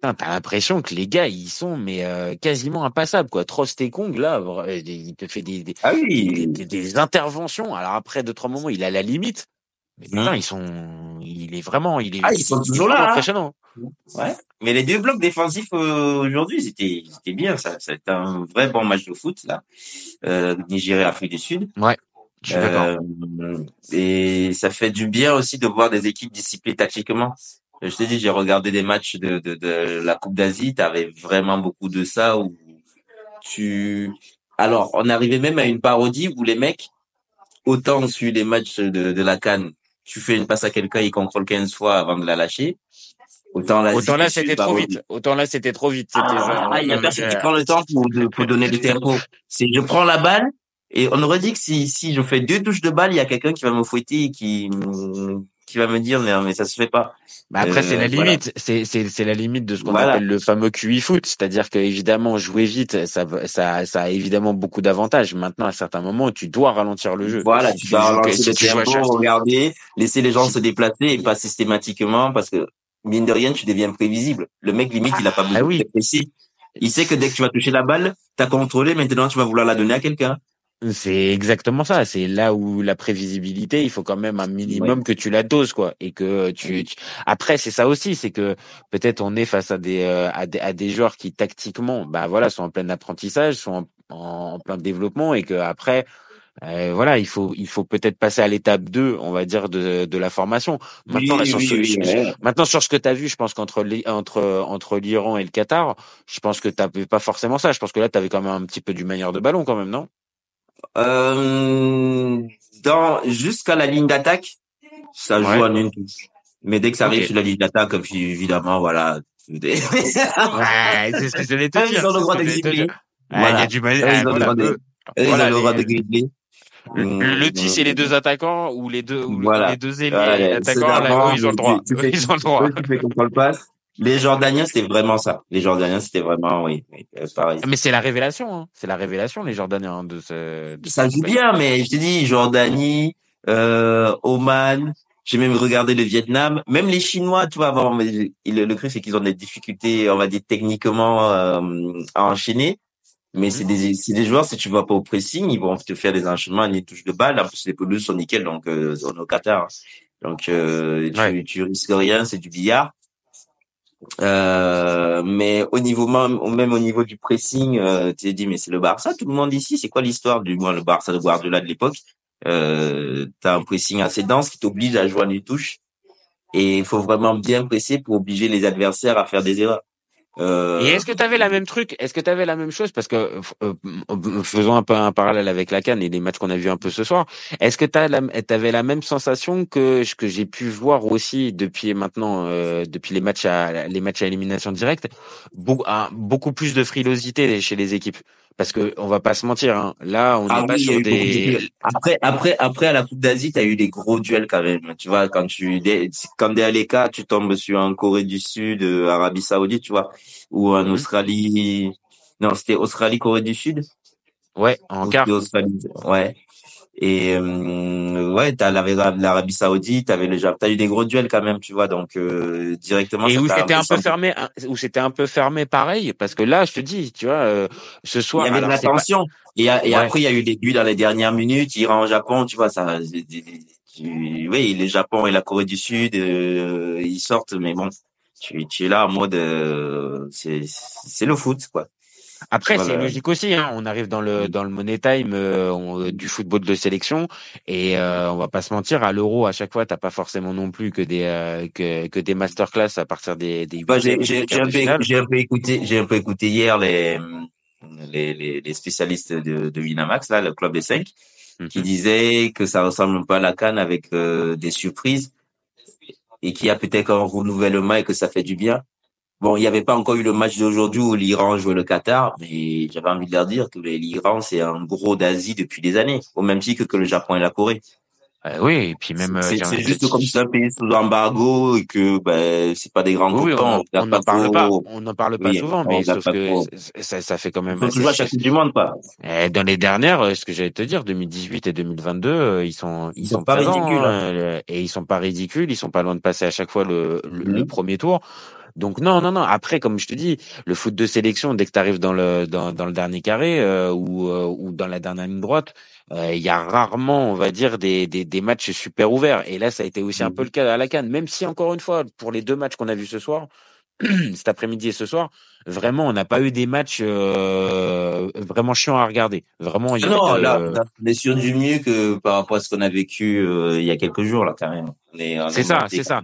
t'as l'impression que les gars, ils sont mais euh, quasiment impassables, quoi. Trost et Kong, là, vra- il te fait des, des, Ah des, oui. des- des interventions. Alors après deux trois moments, il est à la limite. Mais putain, Mhm. ils sont, il est vraiment, il est, Ah, ils sont toujours là, hein. impressionnant. Ouais. Mais les deux blocs défensifs euh, aujourd'hui, c'était, c'était bien. Ça, c'était un vrai bon match de foot là. Euh, Nigeria, Afrique du Sud. Je suis d'accord. Euh, et ça fait du bien aussi de voir des équipes disciplinées tactiquement. Je t'ai dit, j'ai regardé des matchs de, de, de la Coupe d'Asie. T'avais vraiment beaucoup de ça où tu. Alors, on arrivait même à une parodie où les mecs, autant sur les matchs de, de la Cannes, tu fais une passe à quelqu'un, il contrôle 15 fois avant de la lâcher. Autant là, Autant là c'était trop vite. Autant là, c'était trop vite. Ah, il y a personne qui prend le temps pour, pour donner le tempo. C'est je prends la balle et on aurait dit que si, si je fais deux touches de balle, il y a quelqu'un qui va me fouetter et qui, qui va me dire, mais, mais ça se fait pas. Bah après, c'est la euh, limite. C'est, c'est, c'est la limite de ce qu'on appelle le fameux QI foot. C'est-à-dire que, évidemment, jouer vite, ça, ça, ça a évidemment beaucoup d'avantages. Maintenant, à certains moments, tu dois ralentir le jeu. Voilà, tu, dois ralentir le tempo, regarder, laisser les gens se déplacer et pas systématiquement parce que, mine de rien, tu deviens prévisible. Le mec, limite, il a pas besoin ah, oui. Il sait que dès que tu vas toucher la balle, t'as contrôlé, maintenant tu vas vouloir la donner à quelqu'un. C'est exactement ça. C'est là où la prévisibilité, il faut quand même un minimum que tu la doses, quoi. Et que tu, après, c'est ça aussi, c'est que peut-être on est face à des, euh, à des, à des joueurs qui tactiquement, bah voilà, sont en plein apprentissage, sont en, en plein développement, et que après, euh, voilà, il faut, il faut peut-être passer à l'étape 2, on va dire, de, de la formation. Maintenant, sur, ce, maintenant sur ce que tu as vu, je pense qu'entre entre, entre l'Iran et le Qatar, je pense que tu pas forcément ça. Je pense que là, tu avais quand même un petit peu du manière de ballon, quand même, non? Euh, dans jusqu'à la ligne d'attaque, ça joue en une touche. Mais dès que ça arrive sur la ligne d'attaque, évidemment, voilà. ouais, c'est ce que je voulais te dire. Ils ont le droit d'exister. Voilà. Il y a du mal. Ils ont le droit de, ils ont le de Le 10 et les deux attaquants ou les deux ou voilà. les deux ailiers attaquants là, ils ont le droit. Ils ont le droit. Tu fais contrôle passe les Jordaniens, c'était vraiment ça. Les Jordaniens, c'était vraiment, oui, euh, pareil. Mais c'est la révélation, hein. c'est la révélation, les Jordaniens de ce. De ça joue bien, mais je te dis, Jordanie, euh, Oman. J'ai même regardé le Vietnam, même les Chinois, tu vois. Bon, le, le truc, c'est qu'ils ont des difficultés, on va dire techniquement, euh, à enchaîner. Mais c'est des, c'est des joueurs, si tu vas pas au pressing, ils vont te faire des enchaînements, des touches de balle. En plus, les pelouses sont nickel, donc euh, on est au Qatar. Donc, euh, tu, tu risques rien, c'est du billard. Euh, mais au niveau même, au niveau du pressing, euh, tu t'es dit mais c'est le Barça. Tout le monde ici, c'est quoi l'histoire du moins le Barça de Guardiola de l'époque? Euh, T'as un pressing assez dense qui t'oblige à jouer les touches et il faut vraiment bien presser pour obliger les adversaires à faire des erreurs. Euh... Et est-ce que tu avais la même truc Est-ce que tu avais la même chose? Parce que euh, faisons un peu un parallèle avec la Cannes et les matchs qu'on a vus un peu ce soir. Est-ce que tu avais la même sensation que que j'ai pu voir aussi depuis maintenant, euh, depuis les matchs à les matchs à élimination directe, beaucoup plus de frilosité chez les équipes parce que on va pas se mentir. Hein. Là, on ah pas sur des. Après, après, après à la Coupe d'Asie, tu as eu des gros duels quand même. Tu vois, quand tu quand des Aleka, tu tombes sur un Corée du Sud, euh, Arabie Saoudite, tu vois, ou en mhm. Australie. Non, c'était Australie, Corée du Sud? Ouais, en quart. Ouais. Et euh, ouais, t'as l'Arabie Saoudite, t'avais le Japon, t'as eu des gros duels quand même, tu vois, donc euh, directement. Et où c'était un peu fermé, où c'était un peu fermé, pareil, parce que là, je te dis, tu vois, euh, ce soir. Il y avait de la tension. Et, et après, il y a eu des buts dans les dernières minutes. Iran, Japon, tu vois, ça. oui, le Japon et la Corée du Sud, euh, ils sortent, mais bon, tu, tu es là en mode, c'est c'est le foot, quoi. Après, c'est logique aussi. Hein. On arrive dans le dans le money time euh, du football de sélection et euh, on va pas se mentir. À l'euro, à chaque fois, t'as pas forcément non plus que des euh, que, que des masterclass à partir des. des bah, j'ai j'ai un, un, peu écouté j'ai un peu écouté hier les les, les, spécialistes de, de Winamax là, le club des cinq, qui mhm. disaient que ça ressemble un peu à la canne avec euh, des surprises et qu'il y a peut-être un renouvellement et que ça fait du bien. Bon, il n'y avait pas encore eu le match d'aujourd'hui où l'Iran jouait le Qatar, mais j'avais envie de leur dire que l'Iran, c'est un gros d'Asie depuis des années, au même titre que le Japon et la Corée. Euh, oui, et puis même. C'est euh, juste comme c'est un pays sous embargo et que ben c'est pas des grands oui, on n'en parle pas, on n'en parle pas souvent, mais sauf que ça, ça fait quand même. Faut toujours à chaque du monde, pas. Et dans les dernières, euh, ce que j'allais te dire, 2018 et 2022, ils sont ils, sont, pas ridicules hein. et ils sont pas ridicules, ils sont pas loin de passer à chaque fois le, le mmh. premier tour. Donc non, non, non. Après, comme je te dis, le foot de sélection, dès que tu arrives dans le dans, dans le dernier carré euh, ou euh, ou dans la dernière ligne droite, euh, il y a rarement, on va dire, des, des, des matchs super ouverts. Et là, ça a été aussi un peu le cas à la Cannes. Même si encore une fois, pour les deux matchs qu'on a vus ce soir, cet après-midi et ce soir, vraiment, on n'a pas eu des matchs vraiment chiants à regarder. Vraiment, il y a non, là, on est sur du mieux que par rapport à ce qu'on a vécu il y a quelques jours là, quand même. C'est ça, c'est ça.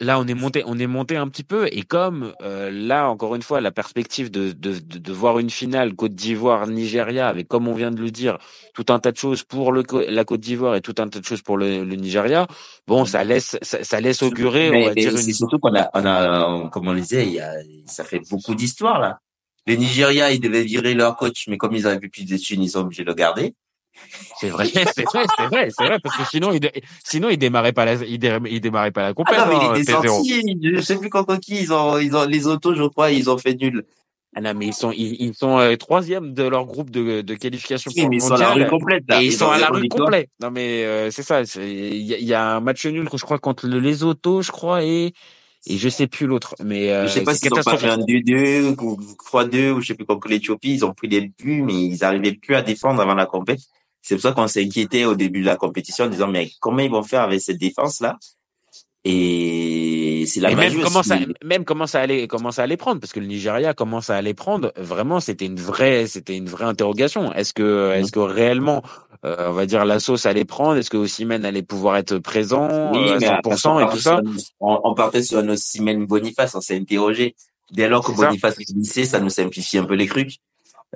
Là on est monté on est monté un petit peu et comme euh, là encore une fois la perspective de, de, de, de voir une finale Côte d'Ivoire Nigeria avec comme on vient de le dire tout un tas de choses pour le la Côte d'Ivoire et tout un tas de choses pour le, le Nigeria bon ça laisse ça, ça laisse augurer Mais, on va mais dire c'est une surtout qu'on a, on a, comme on le disait, il y a, ça fait beaucoup d'histoires là. Le Nigeria, ils devaient virer leur coach, mais comme ils avaient plus de thunes, ils sont obligés de le garder. C'est vrai c'est vrai c'est vrai c'est vrai parce que sinon il sinon il démarrait pas la il, dé- il démarrait pas la Ah compète non, mais il hein, P0 descendu. Je sais plus contre qui ils ont, ils ont, les autos, je crois, ils ont fait nul. ah non mais ils sont ils, ils sont euh, troisième de leur groupe de, de qualification Oui, pour mais le ils sont à la rue complète là. Et ils Ils sont ont à la rue complet. Non mais euh, c'est ça. Il y, a il y a un match nul, je crois, contre le Lesotho, je crois, et et je sais plus l'autre. Mais Je sais euh, pas c'est s'ils ont pas fait un 2-2 ou 3-2 ou je sais plus contre l'Éthiopie, ils ont pris des buts, mais ils arrivaient plus à défendre avant la compète. C'est pour ça qu'on s'est inquiété au début de la compétition en disant, mais comment ils vont faire avec cette défense-là? Et c'est la Et même comment ça, même comment ça allait, comment ça allait prendre, parce que le Nigeria commence à aller prendre. Vraiment, c'était une vraie, c'était une vraie interrogation. Est-ce que, est-ce que réellement, euh, on va dire, la sauce allait prendre? Est-ce que Osimhen allait pouvoir être présent euh, Oui, à mais parce qu'on 100% et tout ça? on, on partait sur un Osimhen Boniface, on s'est interrogé. Dès lors que ça. Boniface est glissé, ça nous simplifie un peu les trucs.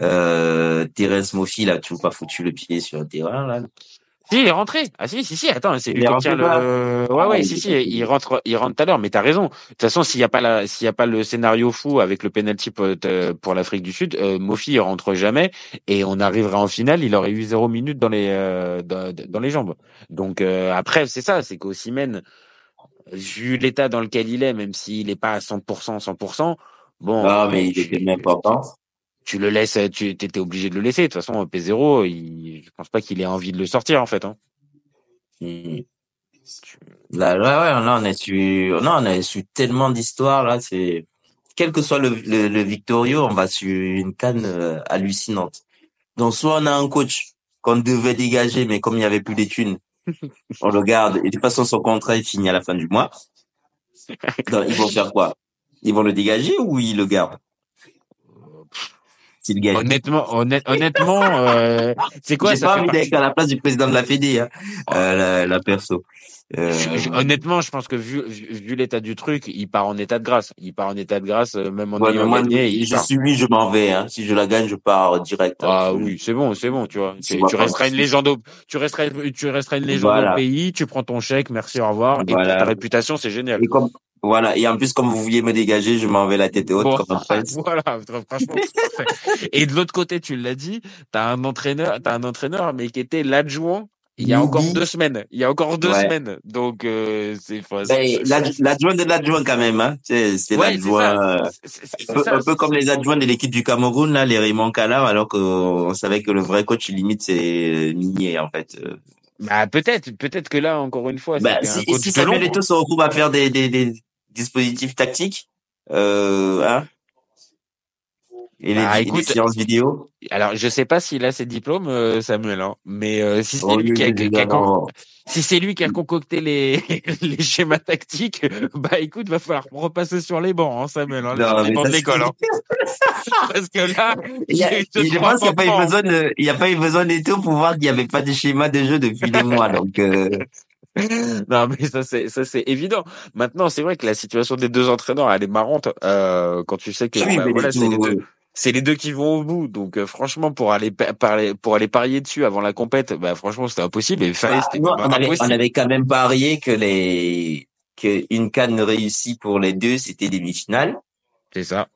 Euh, Terence Moffi, là, tu pas foutu le pied sur un terrain, là? Si, il est rentré. Ah si, si, si. Attends, c'est lui qui pas? le. Ouais, Ah, ouais, si, si. pas Il rentre, il rentre tout à l'heure. Mais t'as raison. De toute façon, s'il y a pas la, s'il y a pas le scénario fou avec le penalty pour, euh, l'Afrique du Sud, euh, Mofi il rentre jamais et on arrivera en finale. Il aurait eu zéro minute dans les, euh, dans, dans les jambes. Donc euh, après, c'est ça, c'est qu'Ossimhen, vu l'état dans lequel il est, même s'il est pas à 100%, 100%, bon, Ah, mais il était même important. Tu le laisses, tu étais obligé de le laisser. De toute façon, P0, il, je pense pas qu'il ait envie de le sortir en fait. Hein. Hmm. Là, ouais, ouais, là, on a su, non, on a su tellement d'histoires, là, c'est, quel que soit le, le, le Victorio, on va sur une canne euh, hallucinante. Donc, soit on a un coach qu'on devait dégager, mais comme il n'y avait plus d'études, on le garde. Et de toute façon, son contrat est fini à la fin du mois. Donc, ils vont faire quoi? Ils vont le dégager ou ils le gardent? S'il gagne. Honnêtement, honnête, honnêtement, euh, c'est quoi J'ai pas envie d'être à la place du président de la Fédé, hein, euh, la, la perso. Euh, honnêtement, je pense que vu, vu, l'état du truc, il part en état de grâce. Il part en état de grâce, euh, même en ouais, ayant moi, gagné. Il je part. suis lui, je m'en vais, hein. Si je la gagne, je pars direct. hein. Ah oui, c'est bon, c'est bon, tu vois. Tu, resteras une légende au, tu resteras, tu resteras une légende Voilà. au pays, tu prends ton chèque, merci, au revoir. Et ta réputation, c'est génial. Et comme, voilà. Et en plus, comme vous vouliez me dégager, je m'en vais la tête haute Bon, comme prince. voilà, franchement. Et de l'autre côté, tu l'as dit, t'as un entraîneur, t'as un entraîneur, mais qui était l'adjoint il y a encore deux semaines. Il y a encore deux Ouais. semaines. Donc, euh, c'est, enfin, Ben, l'adjoint de l'adjoint quand même, hein. C'est Ouais, l'adjoint, euh, un peu, un comme les adjoints de l'équipe du Cameroun, là, les Raymond Calam, alors qu'on savait que le vrai coach, limite, c'est Minier, en fait. Euh, Bah, peut-être, peut-être que là, encore une fois, Bah, c'était un si, si Samuel. Eto'o se retrouve à faire des, des, des dispositifs tactiques, euh, hein, et les, Bah, les séances vidéo, Alors, je sais pas s'il a ses diplômes, euh, Samuel, hein, mais euh, si c'est oh, lui qui a, oui, qui a con- évidemment. si c'est lui qui a concocté les, les schémas tactiques, bah écoute, va falloir repasser sur les bancs, hein, Samuel, hein, Non, les bancs de l'école, hein. parce que là, Il y a, je pense qu'il n'y a pas eu besoin de, il y a pas eu besoin d'Eto pour voir qu'il n'y avait pas de schéma de jeu depuis des mois, donc, euh, Non, mais ça c'est ça c'est évident. Maintenant, c'est vrai que la situation des deux entraîneurs, elle est marrante euh, quand tu sais que oui, bah, voilà, c'est les tout, deux. C'est les deux qui vont au bout, donc euh, franchement pour aller pa- parler, pour aller parier dessus avant la compète, bah franchement c'était impossible. Et fallait, bah, on avait, on avait quand même parié que les, que une canne réussie pour les deux, c'était demi-finale. C'est ça.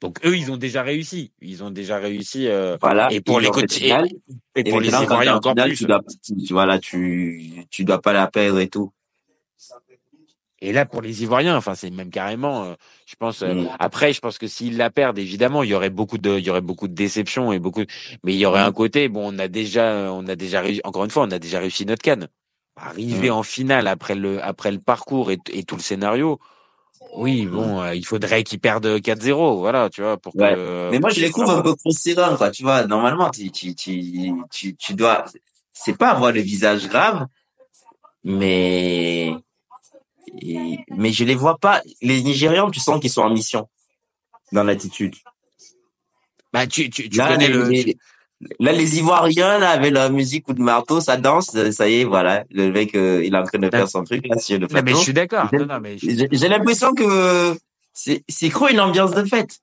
Donc eux, ils ont déjà réussi. Ils ont déjà réussi. euh, Voilà. et pour les et, et pour les Ivoiriens en encore finale, plus. tu dois, tu, tu- voilà, tu, tu dois pas la perdre et tout. Et là, pour les Ivoiriens, enfin, c'est même carrément. euh, je pense. euh, Mm. après, je pense que s'ils la perdent, évidemment, il y aurait beaucoup de, il y aurait beaucoup de déceptions et beaucoup. de- mais il y aurait Mm. un côté. Bon, on a déjà, on a déjà réussi. Encore une fois, on a déjà réussi notre canne. Arriver Mm. en finale après le, après le parcours et, et tout le scénario. Oui, bon, euh, il faudrait qu'ils perdent 4-0, voilà, tu vois, pour que. Ouais. euh, Mais moi, je que les trouve un peu considérants, quoi. Tu vois, normalement, tu, tu, tu, tu, tu dois, c'est pas avoir le visage grave, mais, et- mais je les vois pas. Les Nigérians, tu sens qu'ils sont en mission dans l'attitude. Bah, tu, tu, tu Là, connais les- le. les- Là, les Ivoiriens, là, avec leur musique ou de marteau, ça danse, ça y est, voilà. Le mec, euh, il est en train de faire son truc, là, sur le plateau. mais je suis d'accord. J'ai l'impression que c'est, c'est une ambiance de fête.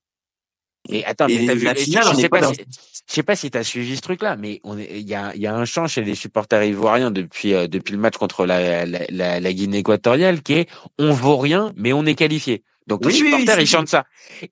Et attends, mais t'as vu, finale, je, sais pas, si, je sais pas si t'as suivi ce truc-là, mais il y a, y a un chant chez les supporters ivoiriens depuis, euh, depuis le match contre la, la, la, la Guinée équatoriale qui est, on vaut rien, mais on est qualifié. Donc les supporters, ils chantent ça.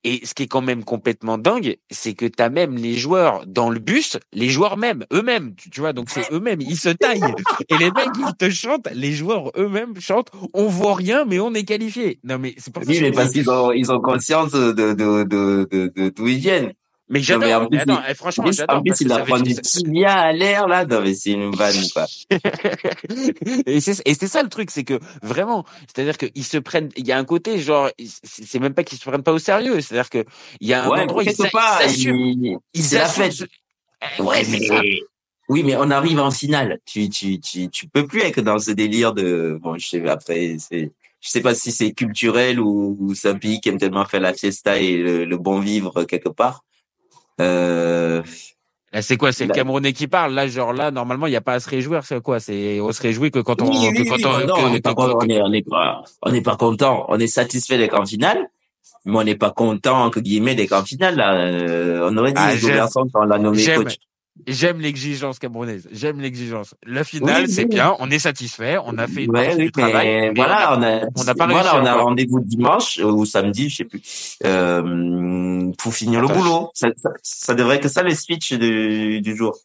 Et ce qui est quand même complètement dingue, c'est que tu as même les joueurs dans le bus, les joueurs même, eux-mêmes, tu, vois, donc c'est eux-mêmes, ils se taillent. Et les mecs, ils te chantent, les joueurs eux-mêmes chantent, on voit rien, mais on est qualifié. Non, mais c'est pas Oui, mais parce qu'ils ont, ils ont conscience de, de, de, de, d'où ils viennent. Mais j'adore. Mais attends, eh, franchement, j'adore. En plus, il a pris du tibia à l'air, là. Non, mais c'est une vanne pas. et c'est ça le truc, c'est que vraiment, c'est-à-dire qu'ils se prennent, il y a un côté, genre, c'est même pas qu'ils se prennent pas au sérieux. C'est-à-dire que il y a un ouais, endroit, ils s'assument. C'est la fête. Eh, ouais, ça. Oui, mais on arrive en finale. Tu, tu, tu, tu peux plus être dans ce délire de, bon, je sais, après, c'est, je sais pas si c'est culturel ou, ou pays qui aime tellement faire la fiesta et le bon vivre quelque part. Euh, c'est quoi C'est le Camerounais qui parle? Là, genre là, normalement, il n'y a pas à se réjouir. C'est quoi? C'est on se réjouit que quand on, oui, oui, quand on, non, on n'est pas, on est, on est pas, on n'est pas content. On est satisfait d'être en finale, mais on n'est pas content entre guillemets d'être en finale. Là. Euh, on aurait dit ah, les garçons quand on l'a nommé coach. J'aime l'exigence camerounaise. J'aime l'exigence. La finale, c'est bien. On est satisfait. On a fait une ouais, oui, travail. Voilà, on a, on a pas voilà, on a rendez-vous dimanche ou samedi, je sais plus, euh, pour finir le boulot. Ça, ça, ça, devrait être ça le speech du, du jour.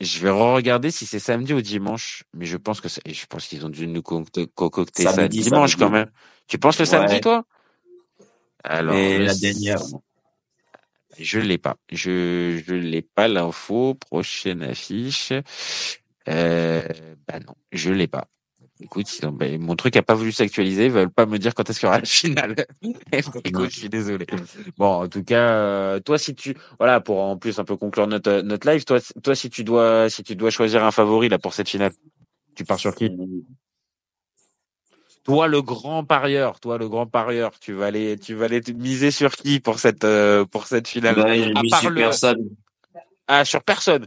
Je vais re-regarder si c'est samedi ou dimanche, mais je pense que je pense qu'ils ont dû nous concocter ça dimanche quand même. Tu penses le samedi, toi? Alors, la dernière. Je l'ai pas. Je je l'ai pas l'info. Prochaine affiche. Euh, bah non, je l'ai pas. Écoute, ben, mon truc a pas voulu s'actualiser. Ils veulent pas me dire quand est-ce qu'il y aura la finale. Écoute, je suis désolé. Bon, en tout cas, euh, toi, si tu, voilà, pour en plus un peu conclure notre notre live, toi, toi, si tu dois, si tu dois choisir un favori là pour cette finale, tu pars sur qui? Toi, le grand parieur, toi, le grand parieur, tu vas aller, tu vas aller miser sur qui pour cette, euh, pour cette finale? Ouais, J'ai mis sur personne. Ah, sur personne?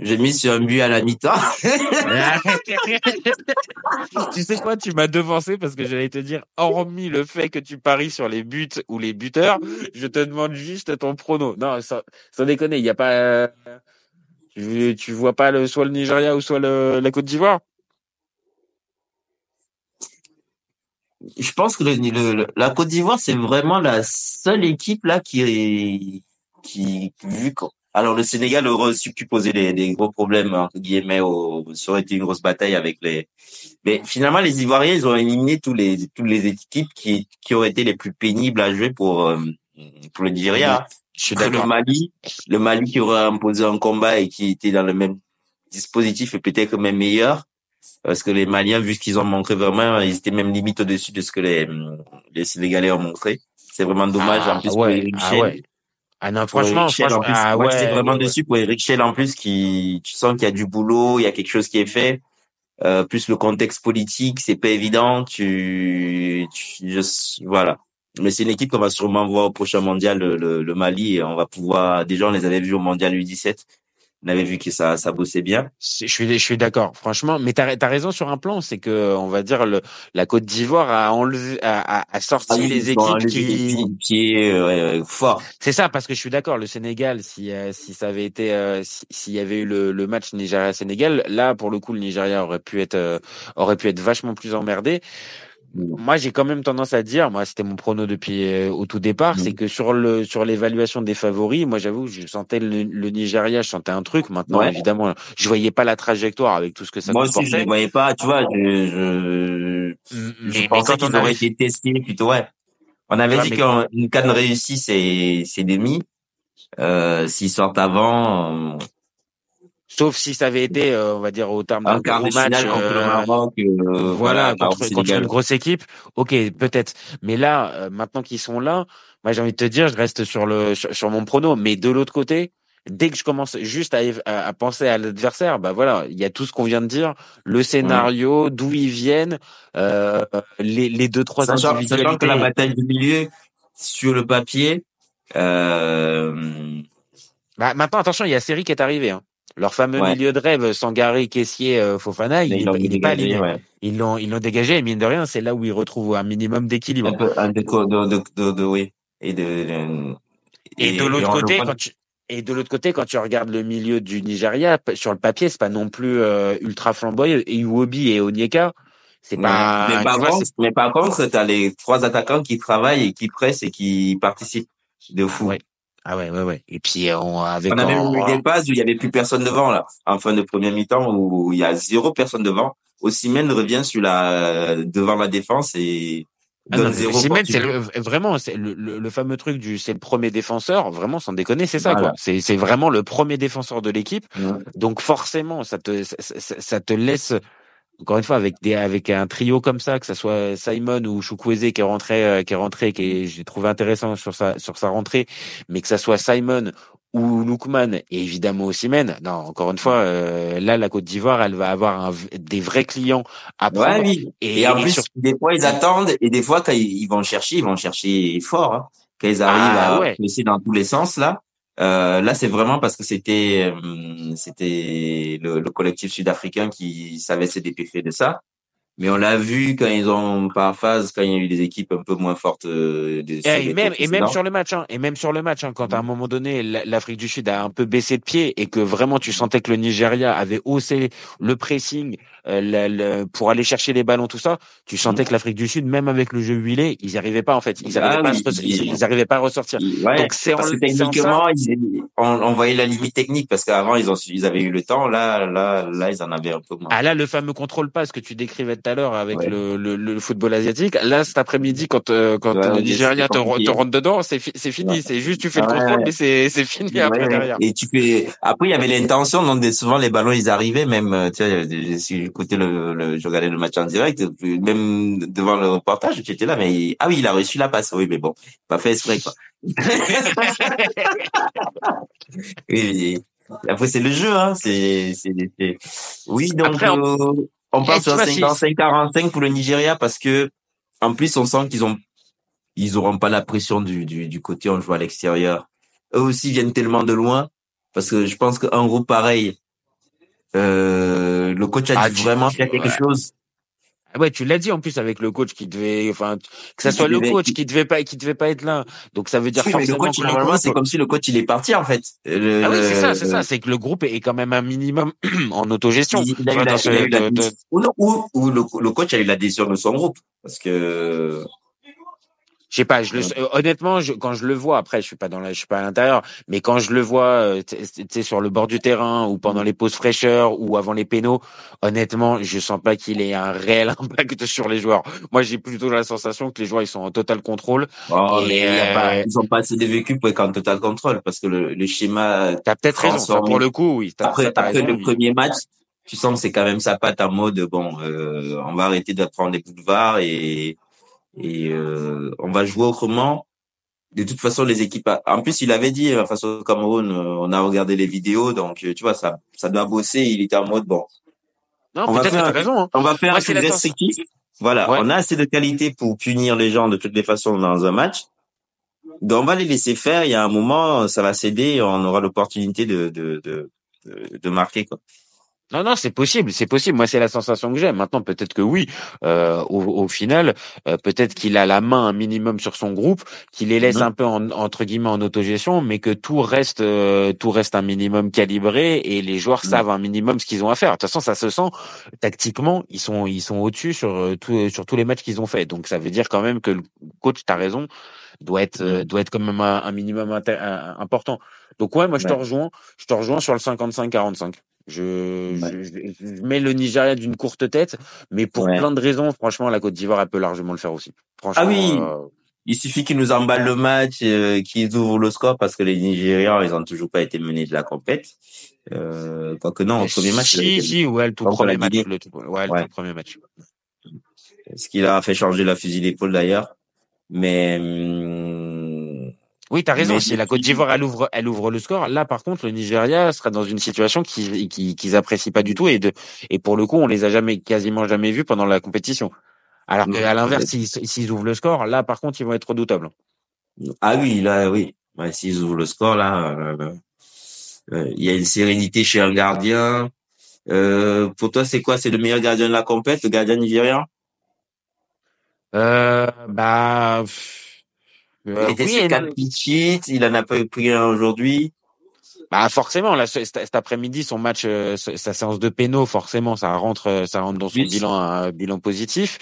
J'ai mis sur un but à la mi-temps. tu sais quoi, tu m'as devancé parce que j'allais te dire, hormis le fait que tu paries sur les buts ou les buteurs, je te demande juste ton prono. Non, sans, sans déconner, il n'y a pas, tu, tu vois pas le, soit le Nigeria ou soit le, la Côte d'Ivoire? Je pense que le, la Côte d'Ivoire, c'est vraiment la seule équipe là qui qui vu alors le Sénégal aurait su pu poser des, des, gros problèmes entre guillemets, au, ça aurait été une grosse bataille avec les. Mais finalement, les Ivoiriens, ils ont éliminé tous les toutes les équipes qui qui auraient été les plus pénibles à jouer pour euh, pour le Nigeria. Je suis le Mali, le Mali qui aurait imposé un combat et qui était dans le même dispositif et peut-être même meilleur parce que les Maliens, vu ce qu'ils ont montré vraiment, ils étaient même limite au-dessus de ce que les, les Sénégalais ont montré. C'est vraiment dommage ah, en plus ouais, pour Eric ah, ouais. ah non, franchement, franchement plus, ah, ouais, c'est vraiment dessus pour Eric Schell en plus qui, tu sens qu'il y a du boulot, il y a quelque chose qui est fait. Euh, plus le contexte politique, c'est pas évident. Tu, tu je, voilà. Mais c'est une équipe qu'on va sûrement voir au prochain mondial, le, le, le Mali. Et on va pouvoir, déjà, on les avait vus au mondial U17 on avait vu que ça, ça bossait bien. Je suis, je suis d'accord, franchement. Mais tu as, raison sur un plan, c'est que on va dire le, la Côte d'Ivoire a enlevé, a, a sorti ah les équipes qui, qui est fort. C'est ça, parce que je suis d'accord. Le Sénégal, si euh, si ça avait été, euh, s'il y avait eu le, le match Nigeria-Sénégal, là pour le coup le Nigeria aurait pu être euh, aurait pu être vachement plus emmerdé. Moi, j'ai quand même tendance à dire, moi, c'était mon prono depuis euh, au tout départ, mm. c'est que sur le sur l'évaluation des favoris, moi, j'avoue, je sentais le, Nigeria, je sentais un truc. Maintenant, évidemment, je voyais pas la trajectoire avec tout ce que ça moi aussi, je ne voyais pas. Tu vois, je je, je pensais qu'ils auraient été testés plutôt. Ouais, on avait dit qu'une canne réussie, c'est c'est demi. Euh, S'ils sortent avant, Sauf si ça avait été, euh, on va dire, au terme d'un gros match. contre le euh, Maroc, euh, voilà, contre, contre, une grosse équipe. Ok, peut-être. Mais là, maintenant qu'ils sont là, moi j'ai envie de te dire, je reste sur le sur, mon prono. Mais de l'autre côté, dès que je commence juste à, à, penser à l'adversaire, bah voilà, il y a tout ce qu'on vient de dire, le scénario, d'où ils viennent, euh, les, les deux trois sachant, individualités. Que la bataille du milieu sur le papier. Euh, Bah, maintenant, attention, il y a Série qui est arrivé. Hein. Leur fameux milieu de rêve, Sangaré, Caissier, euh, Fofana, il n'est pas aligné. Ils l'ont, ils l'ont dégagé et mine de rien, c'est là où ils retrouvent un minimum d'équilibre. Un peu, de, de, de, oui. Et de, et, de l'autre côté, quand tu, et de l'autre côté, quand tu regardes le milieu du Nigeria, sur le papier, c'est pas non plus euh, ultra flamboyant. Et Iwobi et Onyeka, c'est pas. Mais par, contre, mais par contre, t'as les trois attaquants qui travaillent et qui pressent et qui participent de fou. Ah ouais, ouais, ouais. Et puis on avec. On a même eu des passes où il y avait plus personne devant là, en fin de première mi-temps où il y a zéro personne devant. Osimhen revient sur la devant la défense et ah donne zéro. Osimhen, c'est vraiment c'est le, le, fameux truc du c'est le premier défenseur. Vraiment, sans déconner, c'est ça quoi. C'est c'est vraiment le premier défenseur de l'équipe. Donc forcément, ça te ça, ça te laisse encore une fois avec des avec un trio comme ça que ça soit Simon ou Chukwueze qui est rentré euh, qui est rentré qui j'ai trouvé intéressant sur sa sur sa rentrée mais que ça soit Simon ou Lookman et évidemment aussi Men. Non, encore une fois, euh, là la Côte d'Ivoire, elle va avoir un, des vrais clients à prendre. oui. Et, en plus, des fois ils attendent et des fois quand ils, vont chercher, ils vont chercher fort. Hein. Quand ils arrivent ah, à laisser dans tous les sens là, euh, là, c'est vraiment parce que c'était euh, c'était le, le, collectif sud-africain qui savait se dépêcher de ça. Mais on l'a vu quand ils ont par phase, quand il y a eu des équipes un peu moins fortes. Euh, et, même et même sur le match, hein, et même sur le match, hein, quand à un moment donné l'Afrique du Sud a un peu baissé de pied et que vraiment tu sentais que le Nigeria avait haussé le pressing euh, pour aller chercher les ballons, tout ça, tu sentais que l'Afrique du Sud, même avec le jeu huilé, ils n'y arrivaient pas en fait, ils n'arrivaient ah pas, ils, arrivaient pas à ressortir. Donc c'est techniquement, on, voyait la limite technique parce qu'avant ils ont ils avaient eu le temps, là là là ils en avaient un peu moins. Ah là le fameux contrôle passe que tu décrivais à l'heure avec le, le, le, football asiatique. Là, cet après-midi, quand, euh, quand le Nigeria te, te, rentre dedans, c'est c'est fini. C'est juste, tu fais le contrôle, mais c'est c'est fini après derrière. Et tu fais. Après, il y avait l'intention, donc souvent les ballons, ils arrivaient même. Euh, tu sais, j'écoutais le, le, je regardais le match en direct, même devant le reportage, tu étais là, mais ah oui, il a reçu la passe. Oui, mais bon, pas fait exprès quoi. oui, après c'est le jeu, hein. C'est c'est oui donc. On passe sur 55-45 pour le Nigeria parce que, en plus, on sent qu'ils ont, ils auront pas la pression du, du, du côté on joue à l'extérieur. Eux aussi viennent tellement de loin parce que je pense qu'un groupe pareil, euh, le coach a ah, dû vraiment faire quelque chose. Ah ouais, tu l'as dit en plus avec le coach qui devait, enfin, que ça soit le coach qui devait pas, qui devait pas être là. Donc ça veut dire forcément le coach, normalement, c'est comme si le coach il est parti en fait. ah oui, c'est ça, c'est ça, c'est que le groupe est quand même un minimum en autogestion. ou, le, coach a eu l'adhésion de son groupe parce que je sais pas, je le, euh, honnêtement, je, quand je le vois, après, je suis pas dans la, je suis pas à l'intérieur, mais quand je le vois, euh, tu sais, sur le bord du terrain ou pendant les pauses fraîcheurs ou avant les pénaux, honnêtement, je sens pas qu'il ait un réel impact sur les joueurs. Moi, j'ai plutôt la sensation que les joueurs ils sont en total contrôle. Oh, et, euh, ils ont pas assez de vécu pour être en total contrôle parce que le, le schéma. T'as peut-être raison. pour le coup, oui. Après, après le premier match, tu sens que c'est quand même sa patte en mode bon, euh, on va arrêter de prendre des boulevards et et euh, on va jouer autrement. De toute façon, les équipes. En plus, il avait dit face au Cameroun, euh, on a regardé les vidéos, donc euh, tu vois, ça, ça doit bosser. Il était en mode bon. Non, on va faire, raison, hein. on va faire un restrictif. Voilà, on a assez de qualité pour punir les gens de toutes les façons dans un match. Donc on va les laisser faire. Il y a un moment, ça va céder, on aura l'opportunité de, de, de, de marquer quoi. Non, non, c'est possible, c'est possible. Moi, c'est la sensation que j'ai. Maintenant, peut-être que oui. Euh, au, au, final, euh, peut-être qu'il a la main un minimum sur son groupe, qu'il les laisse un peu en, entre guillemets en autogestion, mais que tout reste, euh, tout reste un minimum calibré et les joueurs savent un minimum ce qu'ils ont à faire. De toute façon, ça se sent tactiquement, ils sont, ils sont au-dessus sur euh, tout, sur tous les matchs qu'ils ont fait. Donc, ça veut dire quand même que le coach, t'as raison, doit être, doit être quand même un, minimum important. Donc ouais, moi je te rejoins, je te rejoins sur le 55-45. Je, je, mets le Nigeria d'une courte tête, mais pour plein de raisons, franchement, la Côte d'Ivoire, elle peut largement le faire aussi. Franchement, ah oui. Euh, il suffit qu'ils nous emballent le match, euh, qu'ils ouvrent le score parce que les Nigérians, ils ont toujours pas été menés de la compète. Euh, quoique non, au premier match. Si, si, ouais, le tout premier match. Le tout, ouais, le tout premier match. Ce qui leur a fait changer la fusil d'épaule d'ailleurs. Mais, hum, oui, tu as raison. Si la Côte d'Ivoire elle ouvre, elle ouvre le score, là par contre le Nigeria sera dans une situation qu'ils qui, apprécient pas du tout et de et pour le coup on les a jamais quasiment jamais vus pendant la compétition. Alors qu'à l'inverse, s'ils ouvrent le score, là par contre ils vont être redoutables. Ah oui, là oui. Ouais, s'ils ouvrent le score là. Euh, il y a une sérénité chez un gardien. Euh, pour toi, c'est quoi? C'est le meilleur gardien de la compète, le gardien nigérian euh, Bah, euh, il était oui, sur quatre il en a pas pris un aujourd'hui? Bah forcément, là, cet, après-midi, son match, euh, sa séance de péno, forcément, ça rentre, ça rentre dans son bilan, un bilan positif.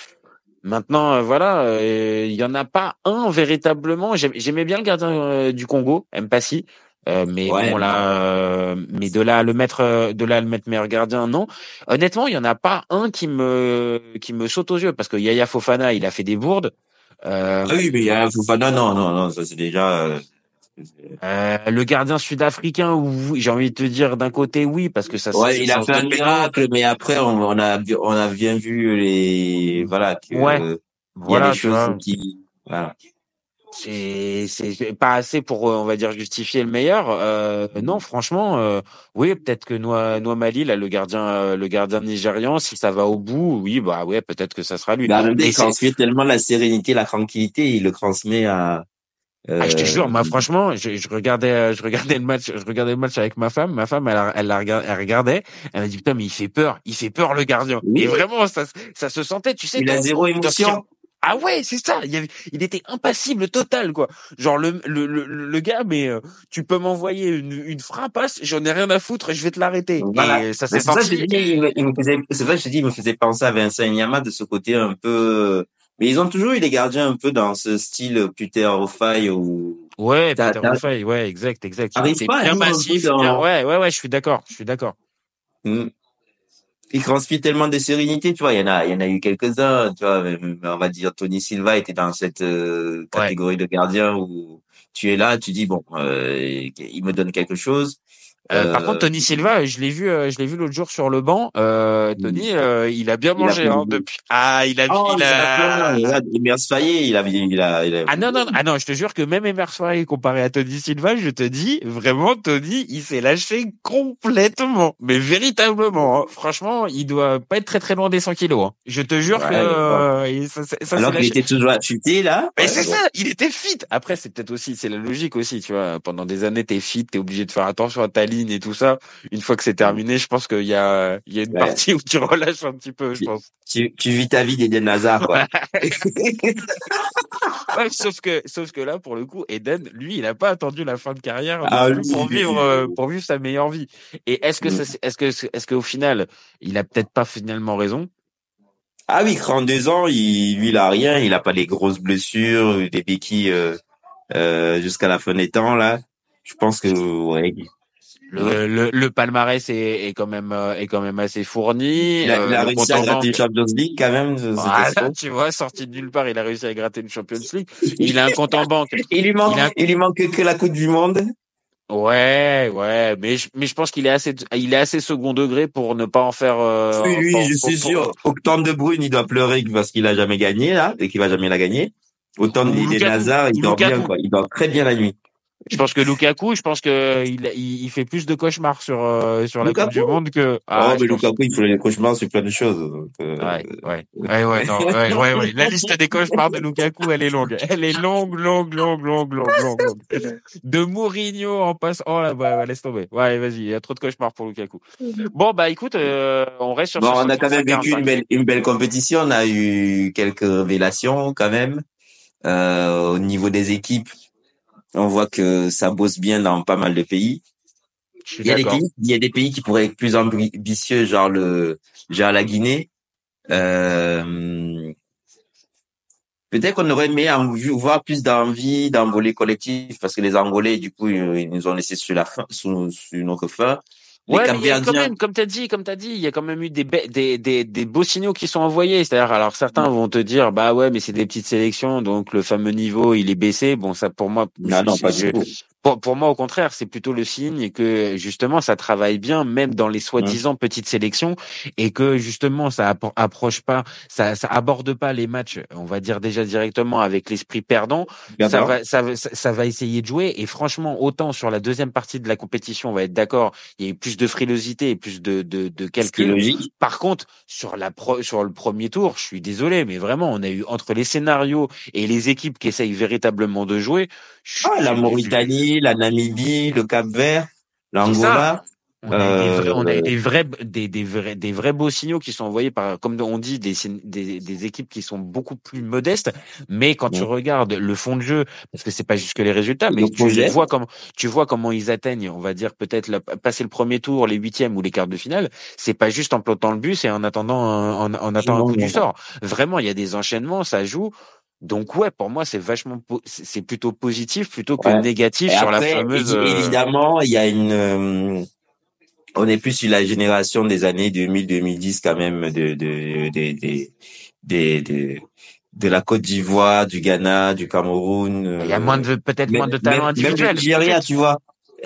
Maintenant, voilà, il y en a pas un véritablement. J'aimais bien le gardien du Congo, Mpassi. Euh, mais bon là, euh, mais de là à le mettre, euh, de là à le mettre meilleur gardien, non. Honnêtement, il y en a pas un qui me qui me saute aux yeux parce que Yaya Fofana, il a fait des bourdes. Ah oui, mais Yaya Fofana, non, non, non, ça c'est déjà. le gardien sud-africain, oui, j'ai envie de te dire d'un côté oui parce que ça. Ouais, il a fait un miracle, mais après on, a on a bien vu les voilà que, ouais. voilà, des choses qui voilà c'est c'est pas assez pour euh, on va dire justifier le meilleur. Euh, non, franchement, euh, oui, peut-être que Noah, Noah Mali, là, le gardien, euh, le gardien nigérian, si ça va au bout, oui, bah ouais, peut-être que ça sera lui. Bah, il transmet tellement la sérénité, la tranquillité, il le transmet à. Ah, je te jure, moi, franchement, je, je, regardais, je regardais le match, je regardais le match avec ma femme. Ma femme, elle, elle, elle, elle regardait, elle m'a dit putain, mais il fait peur, il fait peur le gardien. Et vraiment, ça, ça se sentait, tu sais. Il a zéro émotion. Ah ouais, c'est ça. Il, avait, il était impassible total, quoi. Genre le le, le, le gars, mais euh, tu peux m'envoyer une, une frappasse, j'en ai rien à foutre, je vais te l'arrêter. Voilà. ça c'est ça je dis, il me, faisait, c'est vrai je dis, il me faisait penser à Vincent Nyama de ce côté un peu. Mais ils ont toujours eu des gardiens un peu dans ce style Peter O'Fay ou. Ouais, Peter O'Fay, ouais, exact, exact. Arrive pas bien massif. Bien, ouais, ouais, ouais, je suis d'accord, je suis d'accord. Mmh il transmet tellement de sérénité, tu vois. Il y en a, il y en a eu quelques-uns, tu vois. On va dire Tony Silva était dans cette euh, catégorie de gardien où tu es là, tu dis bon, euh, il me donne quelque chose. Euh, par contre, Tony Silva, je l'ai vu, euh, je l'ai vu l'autre jour sur le banc. Euh, Tony, euh, il a bien mangé hein, depuis. Ah, il a, oh, il a, il a, Emers Faye, il a, il a, il a, Ah non non, ah non, je te jure que même Emers Faye comparé à Tony Silva, je te dis vraiment, Tony, il s'est lâché complètement, mais véritablement. Hein. Franchement, il doit pas être très très loin des 100 kilos. Hein. Je te jure que euh, ça, ça, alors qu'il était toujours affûté là. Mais c'est ça, il était fit. Après, c'est peut-être aussi, c'est la logique aussi, tu vois. Pendant des années, t'es fit, t'es obligé de faire attention à ta ligne et tout ça. Une fois que c'est terminé, je pense qu'il y a, il y a une partie où tu relâches un petit peu, je pense. Tu, tu vis ta vie d'Eden Hazard, quoi. ouais, sauf que, sauf que là, pour le coup, Eden, lui, il n'a pas attendu la fin de carrière ah, pour vivre, euh, pour vivre sa meilleure vie. Et est-ce que, mm. est-ce que, est-ce qu'au final, il a peut-être pas finalement raison? Ah oui, 32 ans, il, lui, il a rien, il a pas les grosses blessures, des béquilles euh, euh, jusqu'à la fin des temps là. Je pense que ouais, le, le, le, palmarès est, est, quand même euh, est quand même assez fourni. Il a, il a euh, réussi à gratter une Champions League quand même. tu vois, sorti de nulle part, il a réussi à gratter une Champions League. Il a un compte en banque. il lui manque, il, lui manque que la Coupe du Monde. Ouais, ouais, mais je, mais je pense qu'il est assez, il est assez second degré pour ne pas en faire. Euh, oui, lui, je suis sûr. Autant de Bruyne, il doit pleurer parce qu'il a jamais gagné là et qu'il va jamais la gagner. Autant de Nazar, il dort bien quoi, il dort très bien la nuit. Je pense que Lukaku, je pense que il, il fait plus de cauchemars sur euh, sur la Coupe du Monde que. Ah, oh, mais Lukaku, il fait des cauchemars sur plein de choses. Euh... Ouais, ouais, ouais, ouais, non, ouais, ouais, ouais, La liste des cauchemars de Lukaku, elle est longue. Elle est longue, longue, longue, longue, longue, longue. De Mourinho en passant. Oh là, bah, laisse tomber. Ouais, vas-y, il y a trop de cauchemars pour Lukaku. Bon, bah, écoute, euh, on reste sur. Bon, on a quand même vécu une belle, une belle compétition. On a eu quelques révélations quand même euh, au niveau des équipes on voit que ça bosse bien dans pas mal de pays. Il y, a des pays, il y a des pays qui pourraient être plus ambitieux, genre le, genre la Guinée. Euh, peut-être qu'on aurait aimé voir plus d'envie d'envoler collectif parce que les Angolais, du coup, ils nous ont laissé sur la fin, sous, sur notre fin. Ouais, mais il y a quand même, comme t'as dit, comme t'as dit, il y a quand même eu des, des, des, des beaux signaux qui sont envoyés. C'est-à-dire, alors certains vont te dire, bah ouais, mais c'est des petites sélections, donc le fameux niveau, il est baissé. Bon, ça pour moi, non, non, pas du tout. Pour, pour, moi, au contraire, c'est plutôt le signe que justement, ça travaille bien, même dans les soi-disant petites sélections, et que justement, ça approche pas, ça, ça aborde pas les matchs, on va dire déjà directement avec l'esprit perdant. Ça va, ça, ça, va essayer de jouer. Et franchement, autant sur la deuxième partie de la compétition, on va être d'accord, il y a eu plus de frilosité et plus de, de, de calcul. Par contre, sur la pro, sur le premier tour, je suis désolé, mais vraiment, on a eu entre les scénarios et les équipes qui essayent véritablement de jouer. Ah, la Mauritanie, la Namibie, le Cap Vert. L'Angola, on a, des vrais, on a des vrais, des, des, vrais, des vrais beaux signaux qui sont envoyés par, comme on dit, des, des, des équipes qui sont beaucoup plus modestes. Mais quand tu regardes le fond de jeu, parce que c'est pas juste que les résultats, mais tu vois comment, tu vois comment ils atteignent, on va dire peut-être passer le premier tour, les huitièmes ou les quarts de finale. C'est pas juste en plantant le bus et en attendant, en, en attendant un coup du sort. Vraiment, il y a des enchaînements, ça joue. Donc ouais, pour moi c'est vachement c'est plutôt positif plutôt que négatif sur la fameuse. Euh, évidemment, il y a une euh, on est plus sur la génération des années 2000-2010 quand même de de de de, de, de la Côte d'Ivoire, du Ghana, du Cameroun. Il y a moins de peut-être moins de talent individuel. Même tu vois.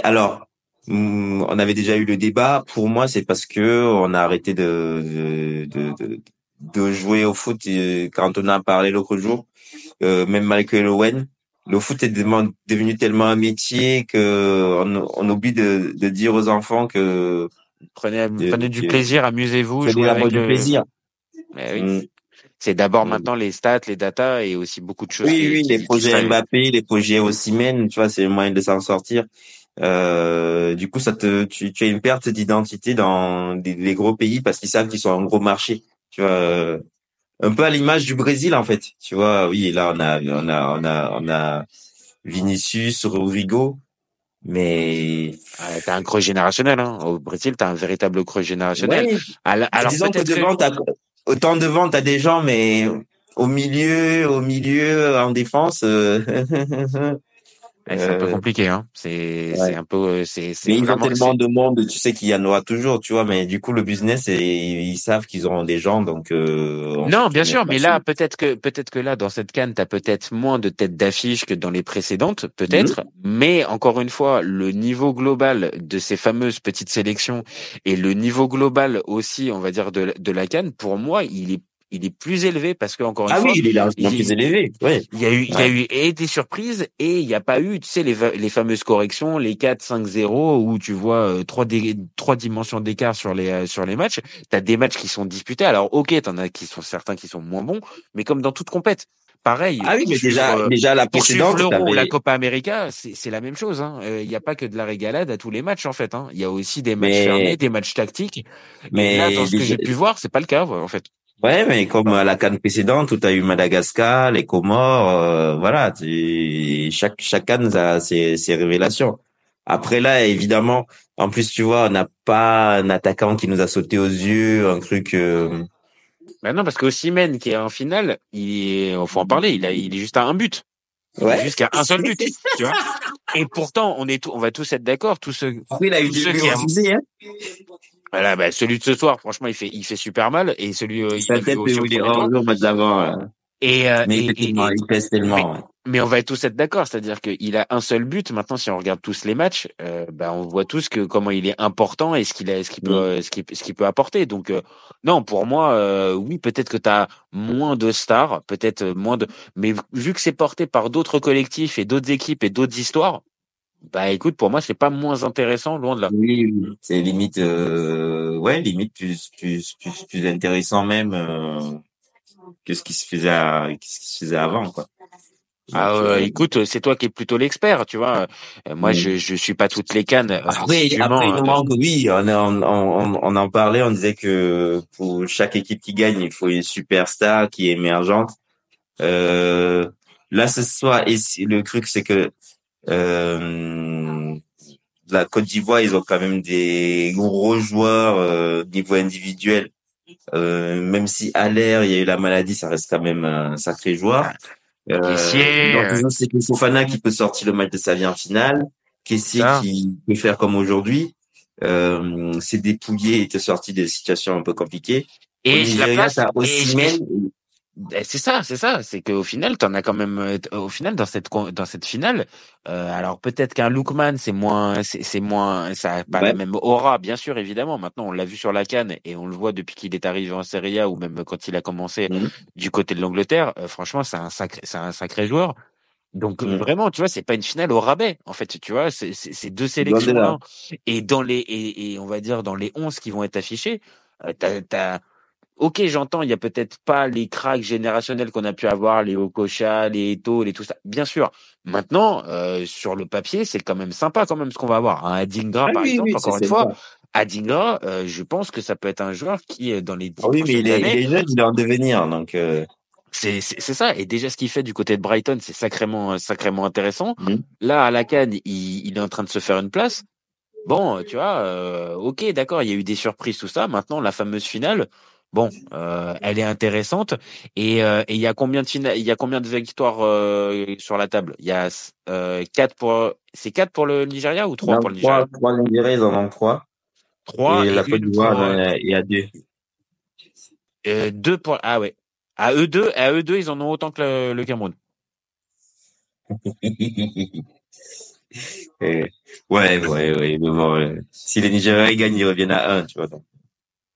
Alors, hmm, on avait déjà eu le débat. Pour moi, c'est parce que on a arrêté de de, de, de jouer au foot quand on a parlé l'autre jour. Euh, même Michael Owen, le foot est devenu tellement un métier que on, on oublie de, de, dire aux enfants que prenez, prenez du plaisir, amusez-vous, jouez avec du plaisir. oui. Mm. C'est d'abord mm. maintenant les stats, les datas et aussi beaucoup de choses. Oui, oui, les projets Mbappé, les projets Osimhen, tu vois, c'est le moyen de s'en sortir. Euh, du coup, ça te, tu, tu as une perte d'identité dans les gros pays parce qu'ils savent qu'ils sont un gros marché. Tu vois, un peu à l'image du Brésil en fait. Tu vois, oui, là on a on a on a on a Vinicius, Rodrigo, mais t'as un creux générationnel hein. Au Brésil, t'as un véritable creux générationnel. Alors, disons que devant, que... autant devant t'as des gens, mais au milieu, au milieu en défense. Euh, c'est un peu euh, compliqué, hein. C'est c'est un peu euh, c'est c'est. Mais ils ont tellement de monde, tu sais qu'il y en aura toujours, tu vois. Mais du coup, le business, et ils savent qu'ils auront des gens, donc. Euh, non, bien sûr, mais là, peut-être que peut-être que là, dans cette canne, t'as peut-être moins de têtes d'affiche que dans les précédentes, peut-être. Mhm. Mais encore une fois, le niveau global de ces fameuses petites sélections et le niveau global aussi, on va dire de de la canne, pour moi, il est il est plus élevé parce que encore une ah fois, oui, il est largement plus élevé. Ouais. Il y a eu, il y a eu et des surprises et il n'y a pas eu, tu sais, les, les fameuses corrections, les 4, 5, 0 où tu vois euh, trois, trois dimensions d'écart sur les euh, sur les matchs. T'as des matchs qui sont disputés. Alors ok, t'en as qui sont certains qui sont moins bons, mais comme dans toute compète. Pareil. Ah oui, mais déjà, euh, déjà la précédente. L'Euro ou la Copa América, c'est la même chose. Hein. Il n'y a pas que de la régalade à tous les matchs en fait. Hein. Il y a aussi des matchs fermés, des matchs tactiques. Mais là, dans ce que j'ai pu voir, c'est pas le cas en fait. Ouais, mais comme à la canne précédente où tu as eu Madagascar, les Comores, euh, voilà, chaque chaque canne a ses, ses révélations. Après là, évidemment, en plus tu vois, on n'a pas un attaquant qui nous a sauté aux yeux, un truc. Euh... Ben non, parce que Osimhen qui est en finale, il est, faut en parler, il a, il est juste à un but. Ouais. Jusqu'à un seul but, tu vois. Et pourtant, on est, on va tous être d'accord, tous ceux. Oui, il a eu ceux qui hein. Voilà, bah, celui de ce soir, franchement, il fait, il fait super mal. Et celui, euh, il, tête aussi il est d'avant. Et, euh, mais, et, il pèse tellement. Mais, on va tous être d'accord, c'est-à-dire qu'il a un seul but. Maintenant, si on regarde tous les matchs, euh, bah, on voit tous que comment il est important et ce qu'il a, ce qu'il peut, mm. ce qu'il, ce qu'il peut apporter. Donc, euh, non, pour moi, euh, oui, peut-être que tu as moins de stars, peut-être moins de, mais vu que c'est porté par d'autres collectifs et d'autres équipes et d'autres histoires, bah écoute, pour moi, c'est pas moins intéressant, loin de là. Oui, c'est limite, euh, ouais, limite plus, plus, plus, plus intéressant même euh, que ce qui se faisait, à, ce qui se faisait avant, quoi. Ah, euh, écoute, c'est toi qui es plutôt l'expert, tu vois. Euh, moi, je je suis pas toutes les cannes. Après, après manque, oui, on, on, on, on, en parlait, on disait que pour chaque équipe qui gagne, il faut une superstar qui est émergente. Euh, là, ce soir, et le truc, c'est que euh, la Côte d'Ivoire, ils ont quand même des gros joueurs euh, niveau individuel. Euh, même si à l'air il y a eu la maladie, ça reste quand même un sacré joueur. Euh, c'est Fofana qui peut sortir le match de sa vie en finale. Kessier qui peut faire comme aujourd'hui. Euh, c'est dépouillé et te sortir des situations un peu compliquées. Et la place, ben, c'est ça, c'est ça. C'est qu'au final, tu en as quand même. Euh, au final, dans cette dans cette finale, euh, alors peut-être qu'un Lookman, c'est moins, c'est moins, ça a pas la même aura, bien sûr, évidemment. Maintenant, on l'a vu sur la canne et on le voit depuis qu'il est arrivé en Serie A ou même quand il a commencé mmh. du côté de l'Angleterre. Euh, franchement, c'est un sacré, c'est un sacré joueur. Donc mmh. vraiment, tu vois, c'est pas une finale au rabais. En fait, tu vois, c'est deux sélections et dans les et, et, on va dire dans les 11 qui vont être affichés, t'as ok, j'entends, il y a peut-être pas les cracks générationnels qu'on a pu avoir, les Okocha, les Eto, les tout ça. Bien sûr. Maintenant, euh, sur le papier, c'est quand même sympa quand même ce qu'on va avoir. Un Adingra, Ah par oui, exemple, oui, encore une fois, sympa. Adingra, euh, je pense que ça peut être un joueur qui, euh, dans les dix Ah oui, mais il est, il est jeune, il est en devenir, donc. Euh... c'est ça. Et déjà, ce qu'il fait du côté de Brighton, c'est sacrément sacrément intéressant. mhm. Là, à la Cannes, il, il est en train de se faire une place. Bon, tu vois, euh, ok, d'accord, il y a eu des surprises, tout ça. Maintenant, la fameuse finale, bon, euh, elle est intéressante. Et euh, et il y a combien de fina- il y a combien de victoires euh, sur la table? Il y a quatre pour, c'est quatre pour le Nigeria ou trois pour le Nigeria? Trois, trois Nigériens, ils en ont trois. Trois Et et la Côte d'Ivoire, il y a- deux. deux pour. Ah ouais. À eux deux, à eux deux, ils en ont autant que le, le Cameroun. Ouais, ouais, ouais. Mais bon, si les Nigériens gagnent, ils reviennent à un, tu vois. Donc.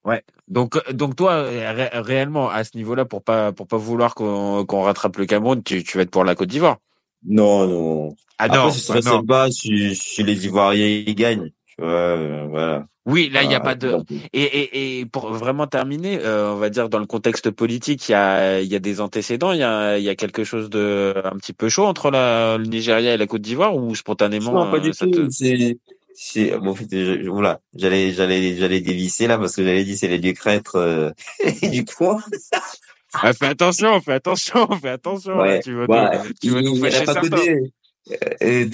Ouais. Donc euh, donc toi euh, ré- réellement à ce niveau-là pour pas pour pas vouloir qu'on qu'on rattrape le Cameroun, tu tu vas être pour la Côte d'Ivoire. Non, non. Ah Après, non, ce serait ah non. sympa si, si les Ivoiriens ils gagnent. Tu vois, euh, voilà. Oui, là il y a pas de et et et pour vraiment terminer, euh, on va dire dans le contexte politique, il y a il y a des antécédents, il y a il y a quelque chose de un petit peu chaud entre la le Nigeria et la Côte d'Ivoire ou spontanément Non, pas du tout. te Bon, voilà. J'allais, j'allais, j'allais dévisser là parce que j'allais dire c'est les dieux crêtres euh, du coin. Ah, fais attention, fais attention, fais attention là, Ouais, tu vas ouais. nous tu Il nous fâcher certains. deux. Euh,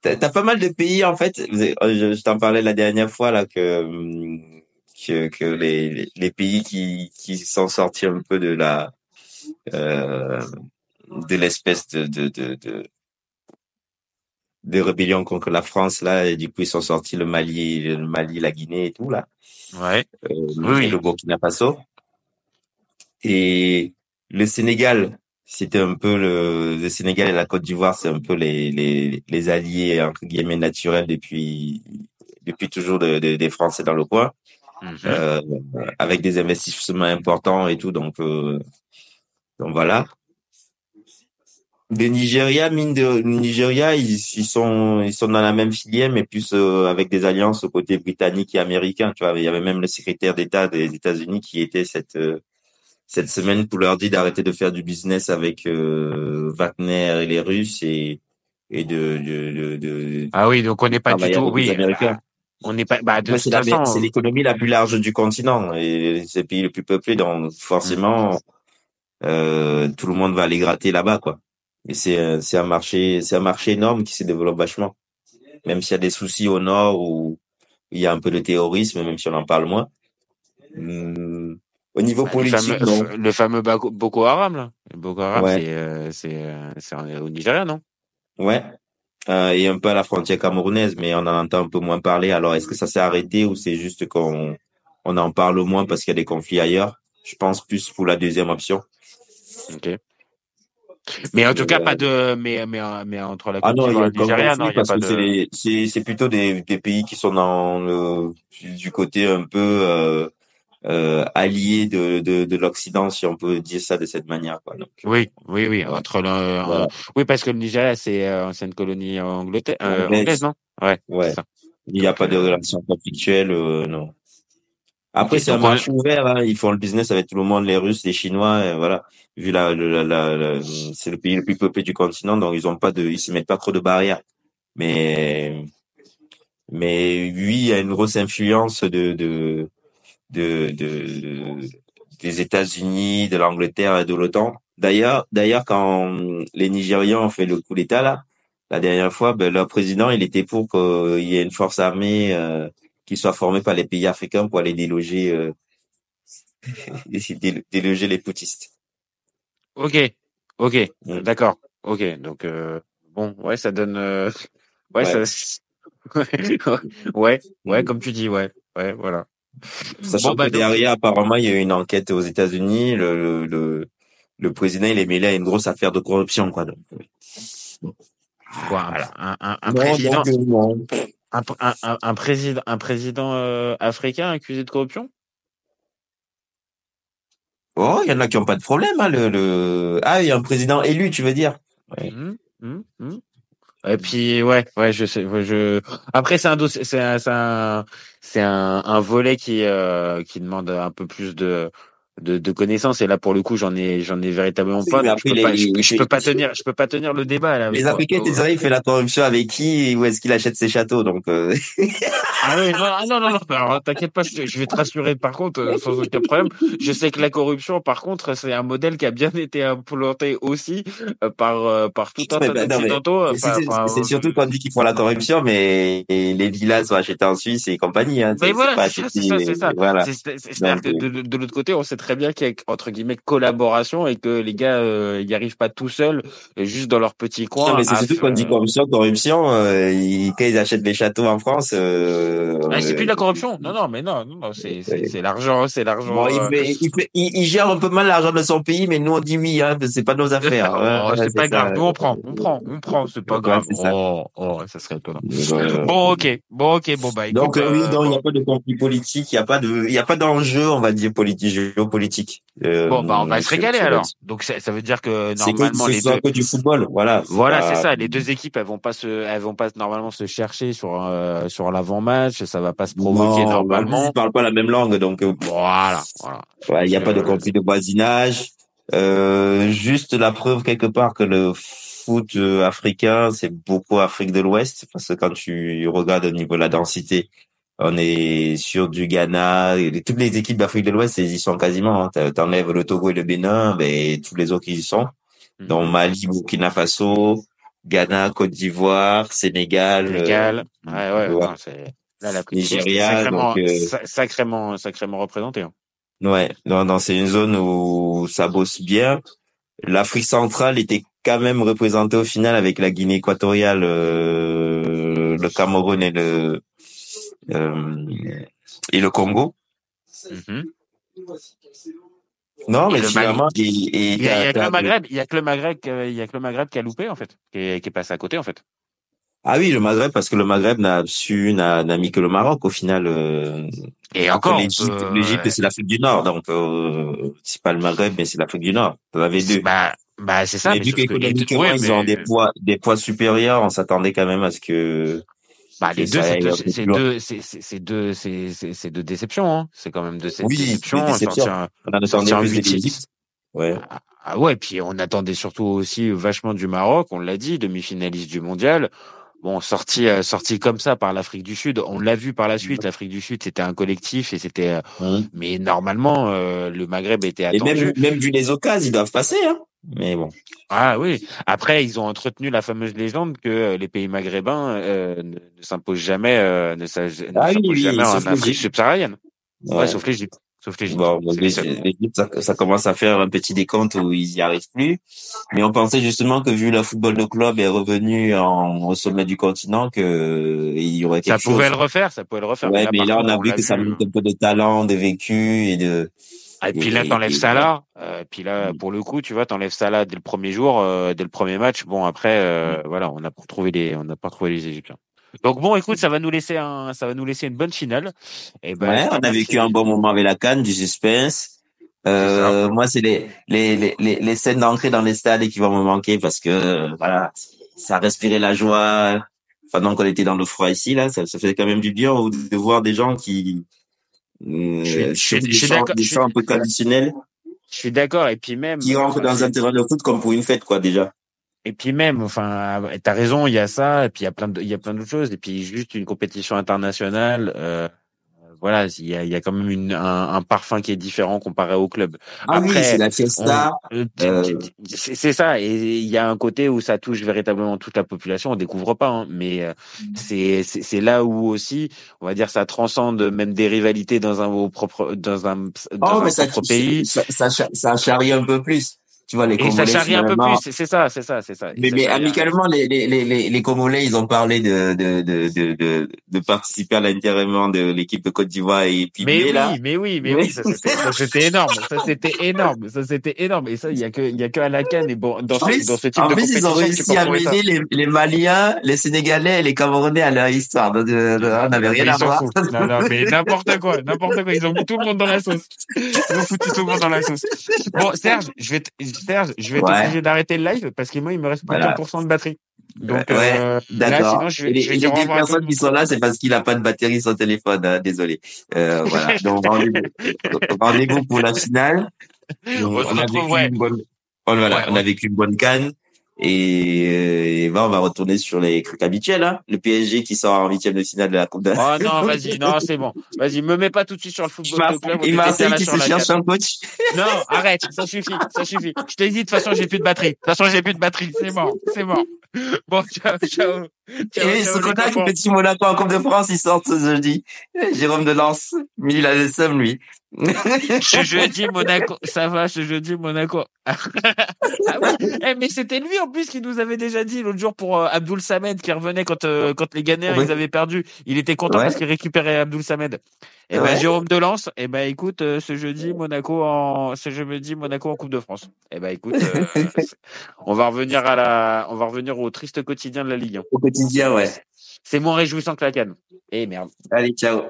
T'as, t'as, pas mal de pays en fait. Oh, Je, je t'en parlais la dernière fois là que hum, que, que les, les les pays qui qui sont sortis un peu de la euh, de l'espèce de de de, de de rébellion contre la France là et du coup ils sont sortis le Mali le Mali la Guinée et tout là Ouais. euh, Oui. et le Burkina Faso et le Sénégal c'était un peu le le Sénégal et la Côte d'Ivoire c'est un peu les les les alliés entre guillemets naturels depuis depuis toujours de, de- des Français dans le coin Mhm. euh, avec des investissements importants et tout donc euh, donc voilà Les Nigeria, mine de Nigeria, ils, ils sont ils sont dans la même filière, mais plus euh, avec des alliances au côté britannique et américain. Tu vois, il y avait même le secrétaire d'État des États-Unis qui était cette euh, cette semaine pour leur dire d'arrêter de faire du business avec euh, Wagner et les Russes et et de de de, de Ah oui, donc on n'est pas du tout oui, Américains. on n'est pas bah de c'est façon c'est l'économie la plus large du continent et c'est le pays le plus peuplé, donc forcément euh, tout le monde va aller gratter là-bas, quoi. Et c'est un- c'est un marché c'est un marché énorme qui se développe vachement. Même s'il y a des soucis au nord où il y a un peu de terrorisme, même si on en parle moins. Hum, au niveau Bah, le fameux, politique, le fameux Bako- Boko Haram, là. Boko Haram, Ouais. c'est, euh, euh, au Nigeria, non? Ouais. Euh, et un peu à la frontière camerounaise, mais on en entend un peu moins parler. Alors, est-ce que ça s'est arrêté ou c'est juste qu'on on en parle moins parce qu'il y a des conflits ailleurs? Je pense plus pour la deuxième option. Ok. Mais en tout cas, Euh, pas de, mais, mais, mais entre la Ah Côte non, y Nigeria, non, il n'y a parce pas de, c'est plutôt des, des pays qui sont dans le du côté un peu euh, euh, allié de de, de l'Occident si on peut dire ça de cette manière quoi. Donc, oui, oui, oui, ouais, entre le, voilà. euh, oui, parce que le Nigeria, c'est euh, ancienne colonie anglaise, euh, anglaise, non? Ouais, ouais. Il n'y a pas de euh, relation conflictuelle, euh, non. Après, c'est un marché ouvert, hein. Ils font le business avec tout le monde, les Russes, les Chinois, et voilà. Vu la, la, la, la- c'est le pays le plus peuplé du continent, donc ils ont pas de, ils se mettent pas trop de barrières. Mais, mais oui, il y a une grosse influence de, de, de, de, des États-Unis, de l'Angleterre et de l'OTAN. D'ailleurs, d'ailleurs, quand les Nigérians ont fait le coup d'État là, la dernière fois, ben, leur président, il était pour qu'il y ait une force armée euh, qui soit formée par les pays africains pour aller déloger, euh, dé- déloger les poutistes. ok, ok, Mm. d'accord, ok, donc, euh, bon, ouais, ça donne, euh, ouais, Ouais. ça, ouais, ouais, Mm. comme tu dis, ouais, ouais, voilà. Sachant Bon, bah, que donc, derrière, apparemment, il y a eu une enquête aux États-Unis. Le, le, le, le président, il est mêlé à une grosse affaire de corruption, quoi. Donc, quoi, un, voilà. un, un, un Non, président, non. Un, un, un, un président, un président euh, africain accusé de corruption? Oh, il y en a qui ont pas de problème, hein, le, le... Ah, il y a un président élu, tu veux dire? Ouais. Hum, hum, hum. Et puis ouais, ouais, je sais. Je après c'est un dossier, c'est un, c'est un, c'est un, un volet qui euh, qui demande un peu plus de de, de connaissances. Et là pour le coup j'en ai j'en ai véritablement pas, je, peux pas je, peux pas tenir je peux pas tenir le débat là. les Africains tu dirais il fait la corruption avec qui où est-ce qu'il achète ses châteaux donc euh... ah oui non ah non non, non t'inquiète pas je, vais te rassurer par contre euh, sans aucun problème. Je sais que la corruption par contre c'est un modèle qui a bien été implanté aussi euh, par euh, par tout un tas bah, d'occidentaux c'est surtout quand on dit qu'ils font la corruption mais les villas sont achetées en Suisse et compagnie hein, mais voilà c'est ça c'est ça c'est-à-dire que de, de l'autre côté on sait très bien qu'il y a entre guillemets collaboration et que les gars euh, ils arrivent pas tout seuls juste dans leur petit coin. Non, mais c'est surtout quand on dit corruption, corruption, euh, ils, quand ils achètent des châteaux en France. Euh, ah, c'est plus de la corruption. Non, non, mais non, non, c'est c'est l'argent, c'est l'argent. Bon, il, fait, il, fait, il, gère un peu mal l'argent de son pays, mais nous on dit oui, hein, c'est pas nos affaires. oh, c'est pas grave. Nous on prend, on prend, on prend, c'est pas grave. Oh, oh, ça serait étonnant. Bon, ok, bon, ok, bon bah. donc oui, il n'y a pas de conflit politique, il y a pas de, il y a pas d'enjeu, on va dire politique, géopolitique. Euh, bon, bah, on va se régaler alors. Donc ça, ça, veut dire que normalement que, les deux que du football, voilà. Voilà, c'est ça. Les deux équipes, elles vont pas se, elles vont pas normalement se chercher sur euh, sur l'avant-match. Ça va pas se provoquer non, normalement. Ils parlent pas la même langue, donc. Euh, voilà, voilà. Il n'y a pas de conflit de voisinage. Euh, juste la preuve quelque part que le foot africain, c'est beaucoup Afrique de l'Ouest, parce que quand tu regardes au niveau de la densité, on est sur du Ghana. toutes les équipes d'Afrique de l'Ouest, ils y sont quasiment. Hein. T'enlèves le Togo et le Bénin, ben tous les autres ils y sont. Mhm. Donc Mali, Burkina Faso, Ghana, Côte d'Ivoire, Sénégal. Sénégal. Euh, ouais, ouais. c'est là la Nigeria, sacrément, donc, euh, sacrément, sacrément représenté. Hein. Ouais, non, non, c'est une zone où ça bosse bien. L'Afrique centrale était quand même représentée au final avec la Guinée équatoriale, euh, le Cameroun et le et le Congo. Mm-hmm. Non, mais finalement, il y a, que le Maghreb, il y a que le Maghreb, il y a que le Maghreb qui a loupé en fait, qui est, qui est passé à côté en fait. Ah oui, le Maghreb, parce que le Maghreb n'a su, n'a, mis que le Maroc au final. Euh, et encore, l'Égypte, c'est l'Afrique du Nord, donc euh, c'est pas le Maghreb, mais c'est l'Afrique du Nord. Vous avez deux. Bah, bah c'est ça. Mais, vu qu'économiquement ils ont des poids, des poids supérieurs, on s'attendait quand même à ce que bah, les deux, c'est deux, c'est deux, c'est deux, c'est deux déceptions. Hein. C'est quand même deux oui, déceptions. Sortir, on a sortir Ouais. Ah, ah, ouais, puis on attendait surtout aussi vachement du Maroc. On l'a dit, demi-finaliste du mondial. Bon, sorti euh, sorti comme ça par l'Afrique du Sud, on l'a vu par la suite. L'Afrique du Sud, c'était un collectif et c'était. Euh, mmh. Mais normalement, euh, le Maghreb était attendu. Et même même vu les occasions, ils doivent passer. Hein. Mais bon. Ah oui. Après, ils ont entretenu la fameuse légende que euh, les pays maghrébins euh, ne, s'imposent jamais, euh, ne, ah s'imposent jamais en Afrique subsaharienne. Ouais. sauf l'Égypte. Sauf l'Égypte. Bon, ça, ça, commence à faire un petit décompte où ils y arrivent plus. Mais on pensait justement que vu le football de club est revenu en, au sommet du continent, que il y aurait quelque ça pouvait le refaire, ça pouvait le refaire. Ouais, mais là, on a vu que ça manque un peu de talent, de vécu et de et puis là, t'enlèves Salah. Euh, puis là, pour le coup, tu vois, t'enlèves Salah dès le premier jour, euh, dès le premier match. Bon, après, euh, voilà, on n'a pas retrouvé les, on n'a pas retrouvé les Égyptiens. Donc bon, écoute, ça va nous laisser un, ça va nous laisser une bonne finale. Et ben, ouais, on a vécu un bon moment avec la canne, du suspense. Euh, moi, c'est les, les, les, les, scènes d'entrée dans les stades qui vont me manquer parce que, voilà, ça respirait la joie. Pendant qu'on était dans le froid ici, là, ça, ça faisait quand même du bien de voir des gens qui, je, suis d'accord. Un peu. Je suis d'accord. Et puis même. Qui rentrent dans un terrain de foot comme pour une fête, quoi, déjà. Et puis même, enfin, t'as raison, il y a ça, et puis il y a plein de, il y a plein d'autres choses, et puis juste une compétition internationale. Euh, voilà, il y a, il y a quand même une, un, un, parfum qui est différent comparé au club. Ah Après, oui, c'est la fiesta. Euh, c'est ça, et il y a un côté où ça touche véritablement toute la population. On découvre pas, hein, mais euh, mm. c'est c'est là où aussi, on va dire, ça transcende même des rivalités dans un propre dans un, dans oh, un propre pays. Ça, ça, ça charrie un peu plus tu vois les et ça charrie un peu plus c'est ça c'est ça c'est ça. Mais, mais amicalement les, les les les Congolais ils ont parlé de de de de de, participer à l'intérêt de l'équipe de Côte d'Ivoire et puis mais oui mais oui mais oui ça c'était énorme ça c'était énorme ça c'était énorme. Et ça il y a que il y a que à la canne et bon dans ce, dans ce type en de plus, ils ont réussi à mêler les, les Maliens les Sénégalais et les Camerounais à leur histoire. De, on n'avait rien à voir. non non mais n'importe quoi n'importe quoi. Ils ont mis tout le monde dans la sauce. Ils ont foutu tout le monde dans la sauce. Bon Serge je vais Serge, je vais être obligé d'arrêter le live parce que moi, il me reste plus de 100% de batterie. Donc, Ouais, euh, d'accord. sinon, je Et vais, les, je vais et deux personnes qui sont là, c'est parce qu'il a pas de batterie sur téléphone. hein, désolé. Euh, voilà. Donc rendez-vous rendez-vous pour la finale. On On a retrouve, vécu ouais. une bonne, oh, voilà, Ouais, on a vécu une bonne canne. Et, euh, et ben, on va retourner sur les trucs habituels. Hein. Le PSG qui sort en huitième de finale de la Coupe de Oh non, vas-y, non, c'est bon. Vas-y, me mets pas tout de suite sur le football club. on et Marseille qui se cherche un coach. Non, arrête, ça suffit, ça suffit. Je t'ai dit, de toute façon, j'ai plus de batterie. De toute façon, j'ai plus de batterie. C'est mort, c'est mort. Bon, ciao, ciao. Ciao, Et ce fait petit Monaco en Coupe de France, il sort ce jeudi. Jérôme de Lens. Mais il a le seum, lui. Ce jeudi, Monaco, ça va, ce jeudi, Monaco. ah oui, eh, mais c'était lui en plus qui nous avait déjà dit l'autre jour pour euh, Abdul Samed qui revenait quand euh, quand les Ghanéens Oui. ils avaient perdu. Il était content Ouais. parce qu'il récupérait Abdul Samed. Et ben Ouais. Jérôme Delance, et ben écoute, euh, ce jeudi Monaco en ce jeudi Monaco en Coupe de France. Et ben écoute, euh, on va revenir à la, on va revenir au triste quotidien de la Ligue 1. Au quotidien, ouais. C'est moins réjouissant que la canne. Eh merde. Allez, ciao.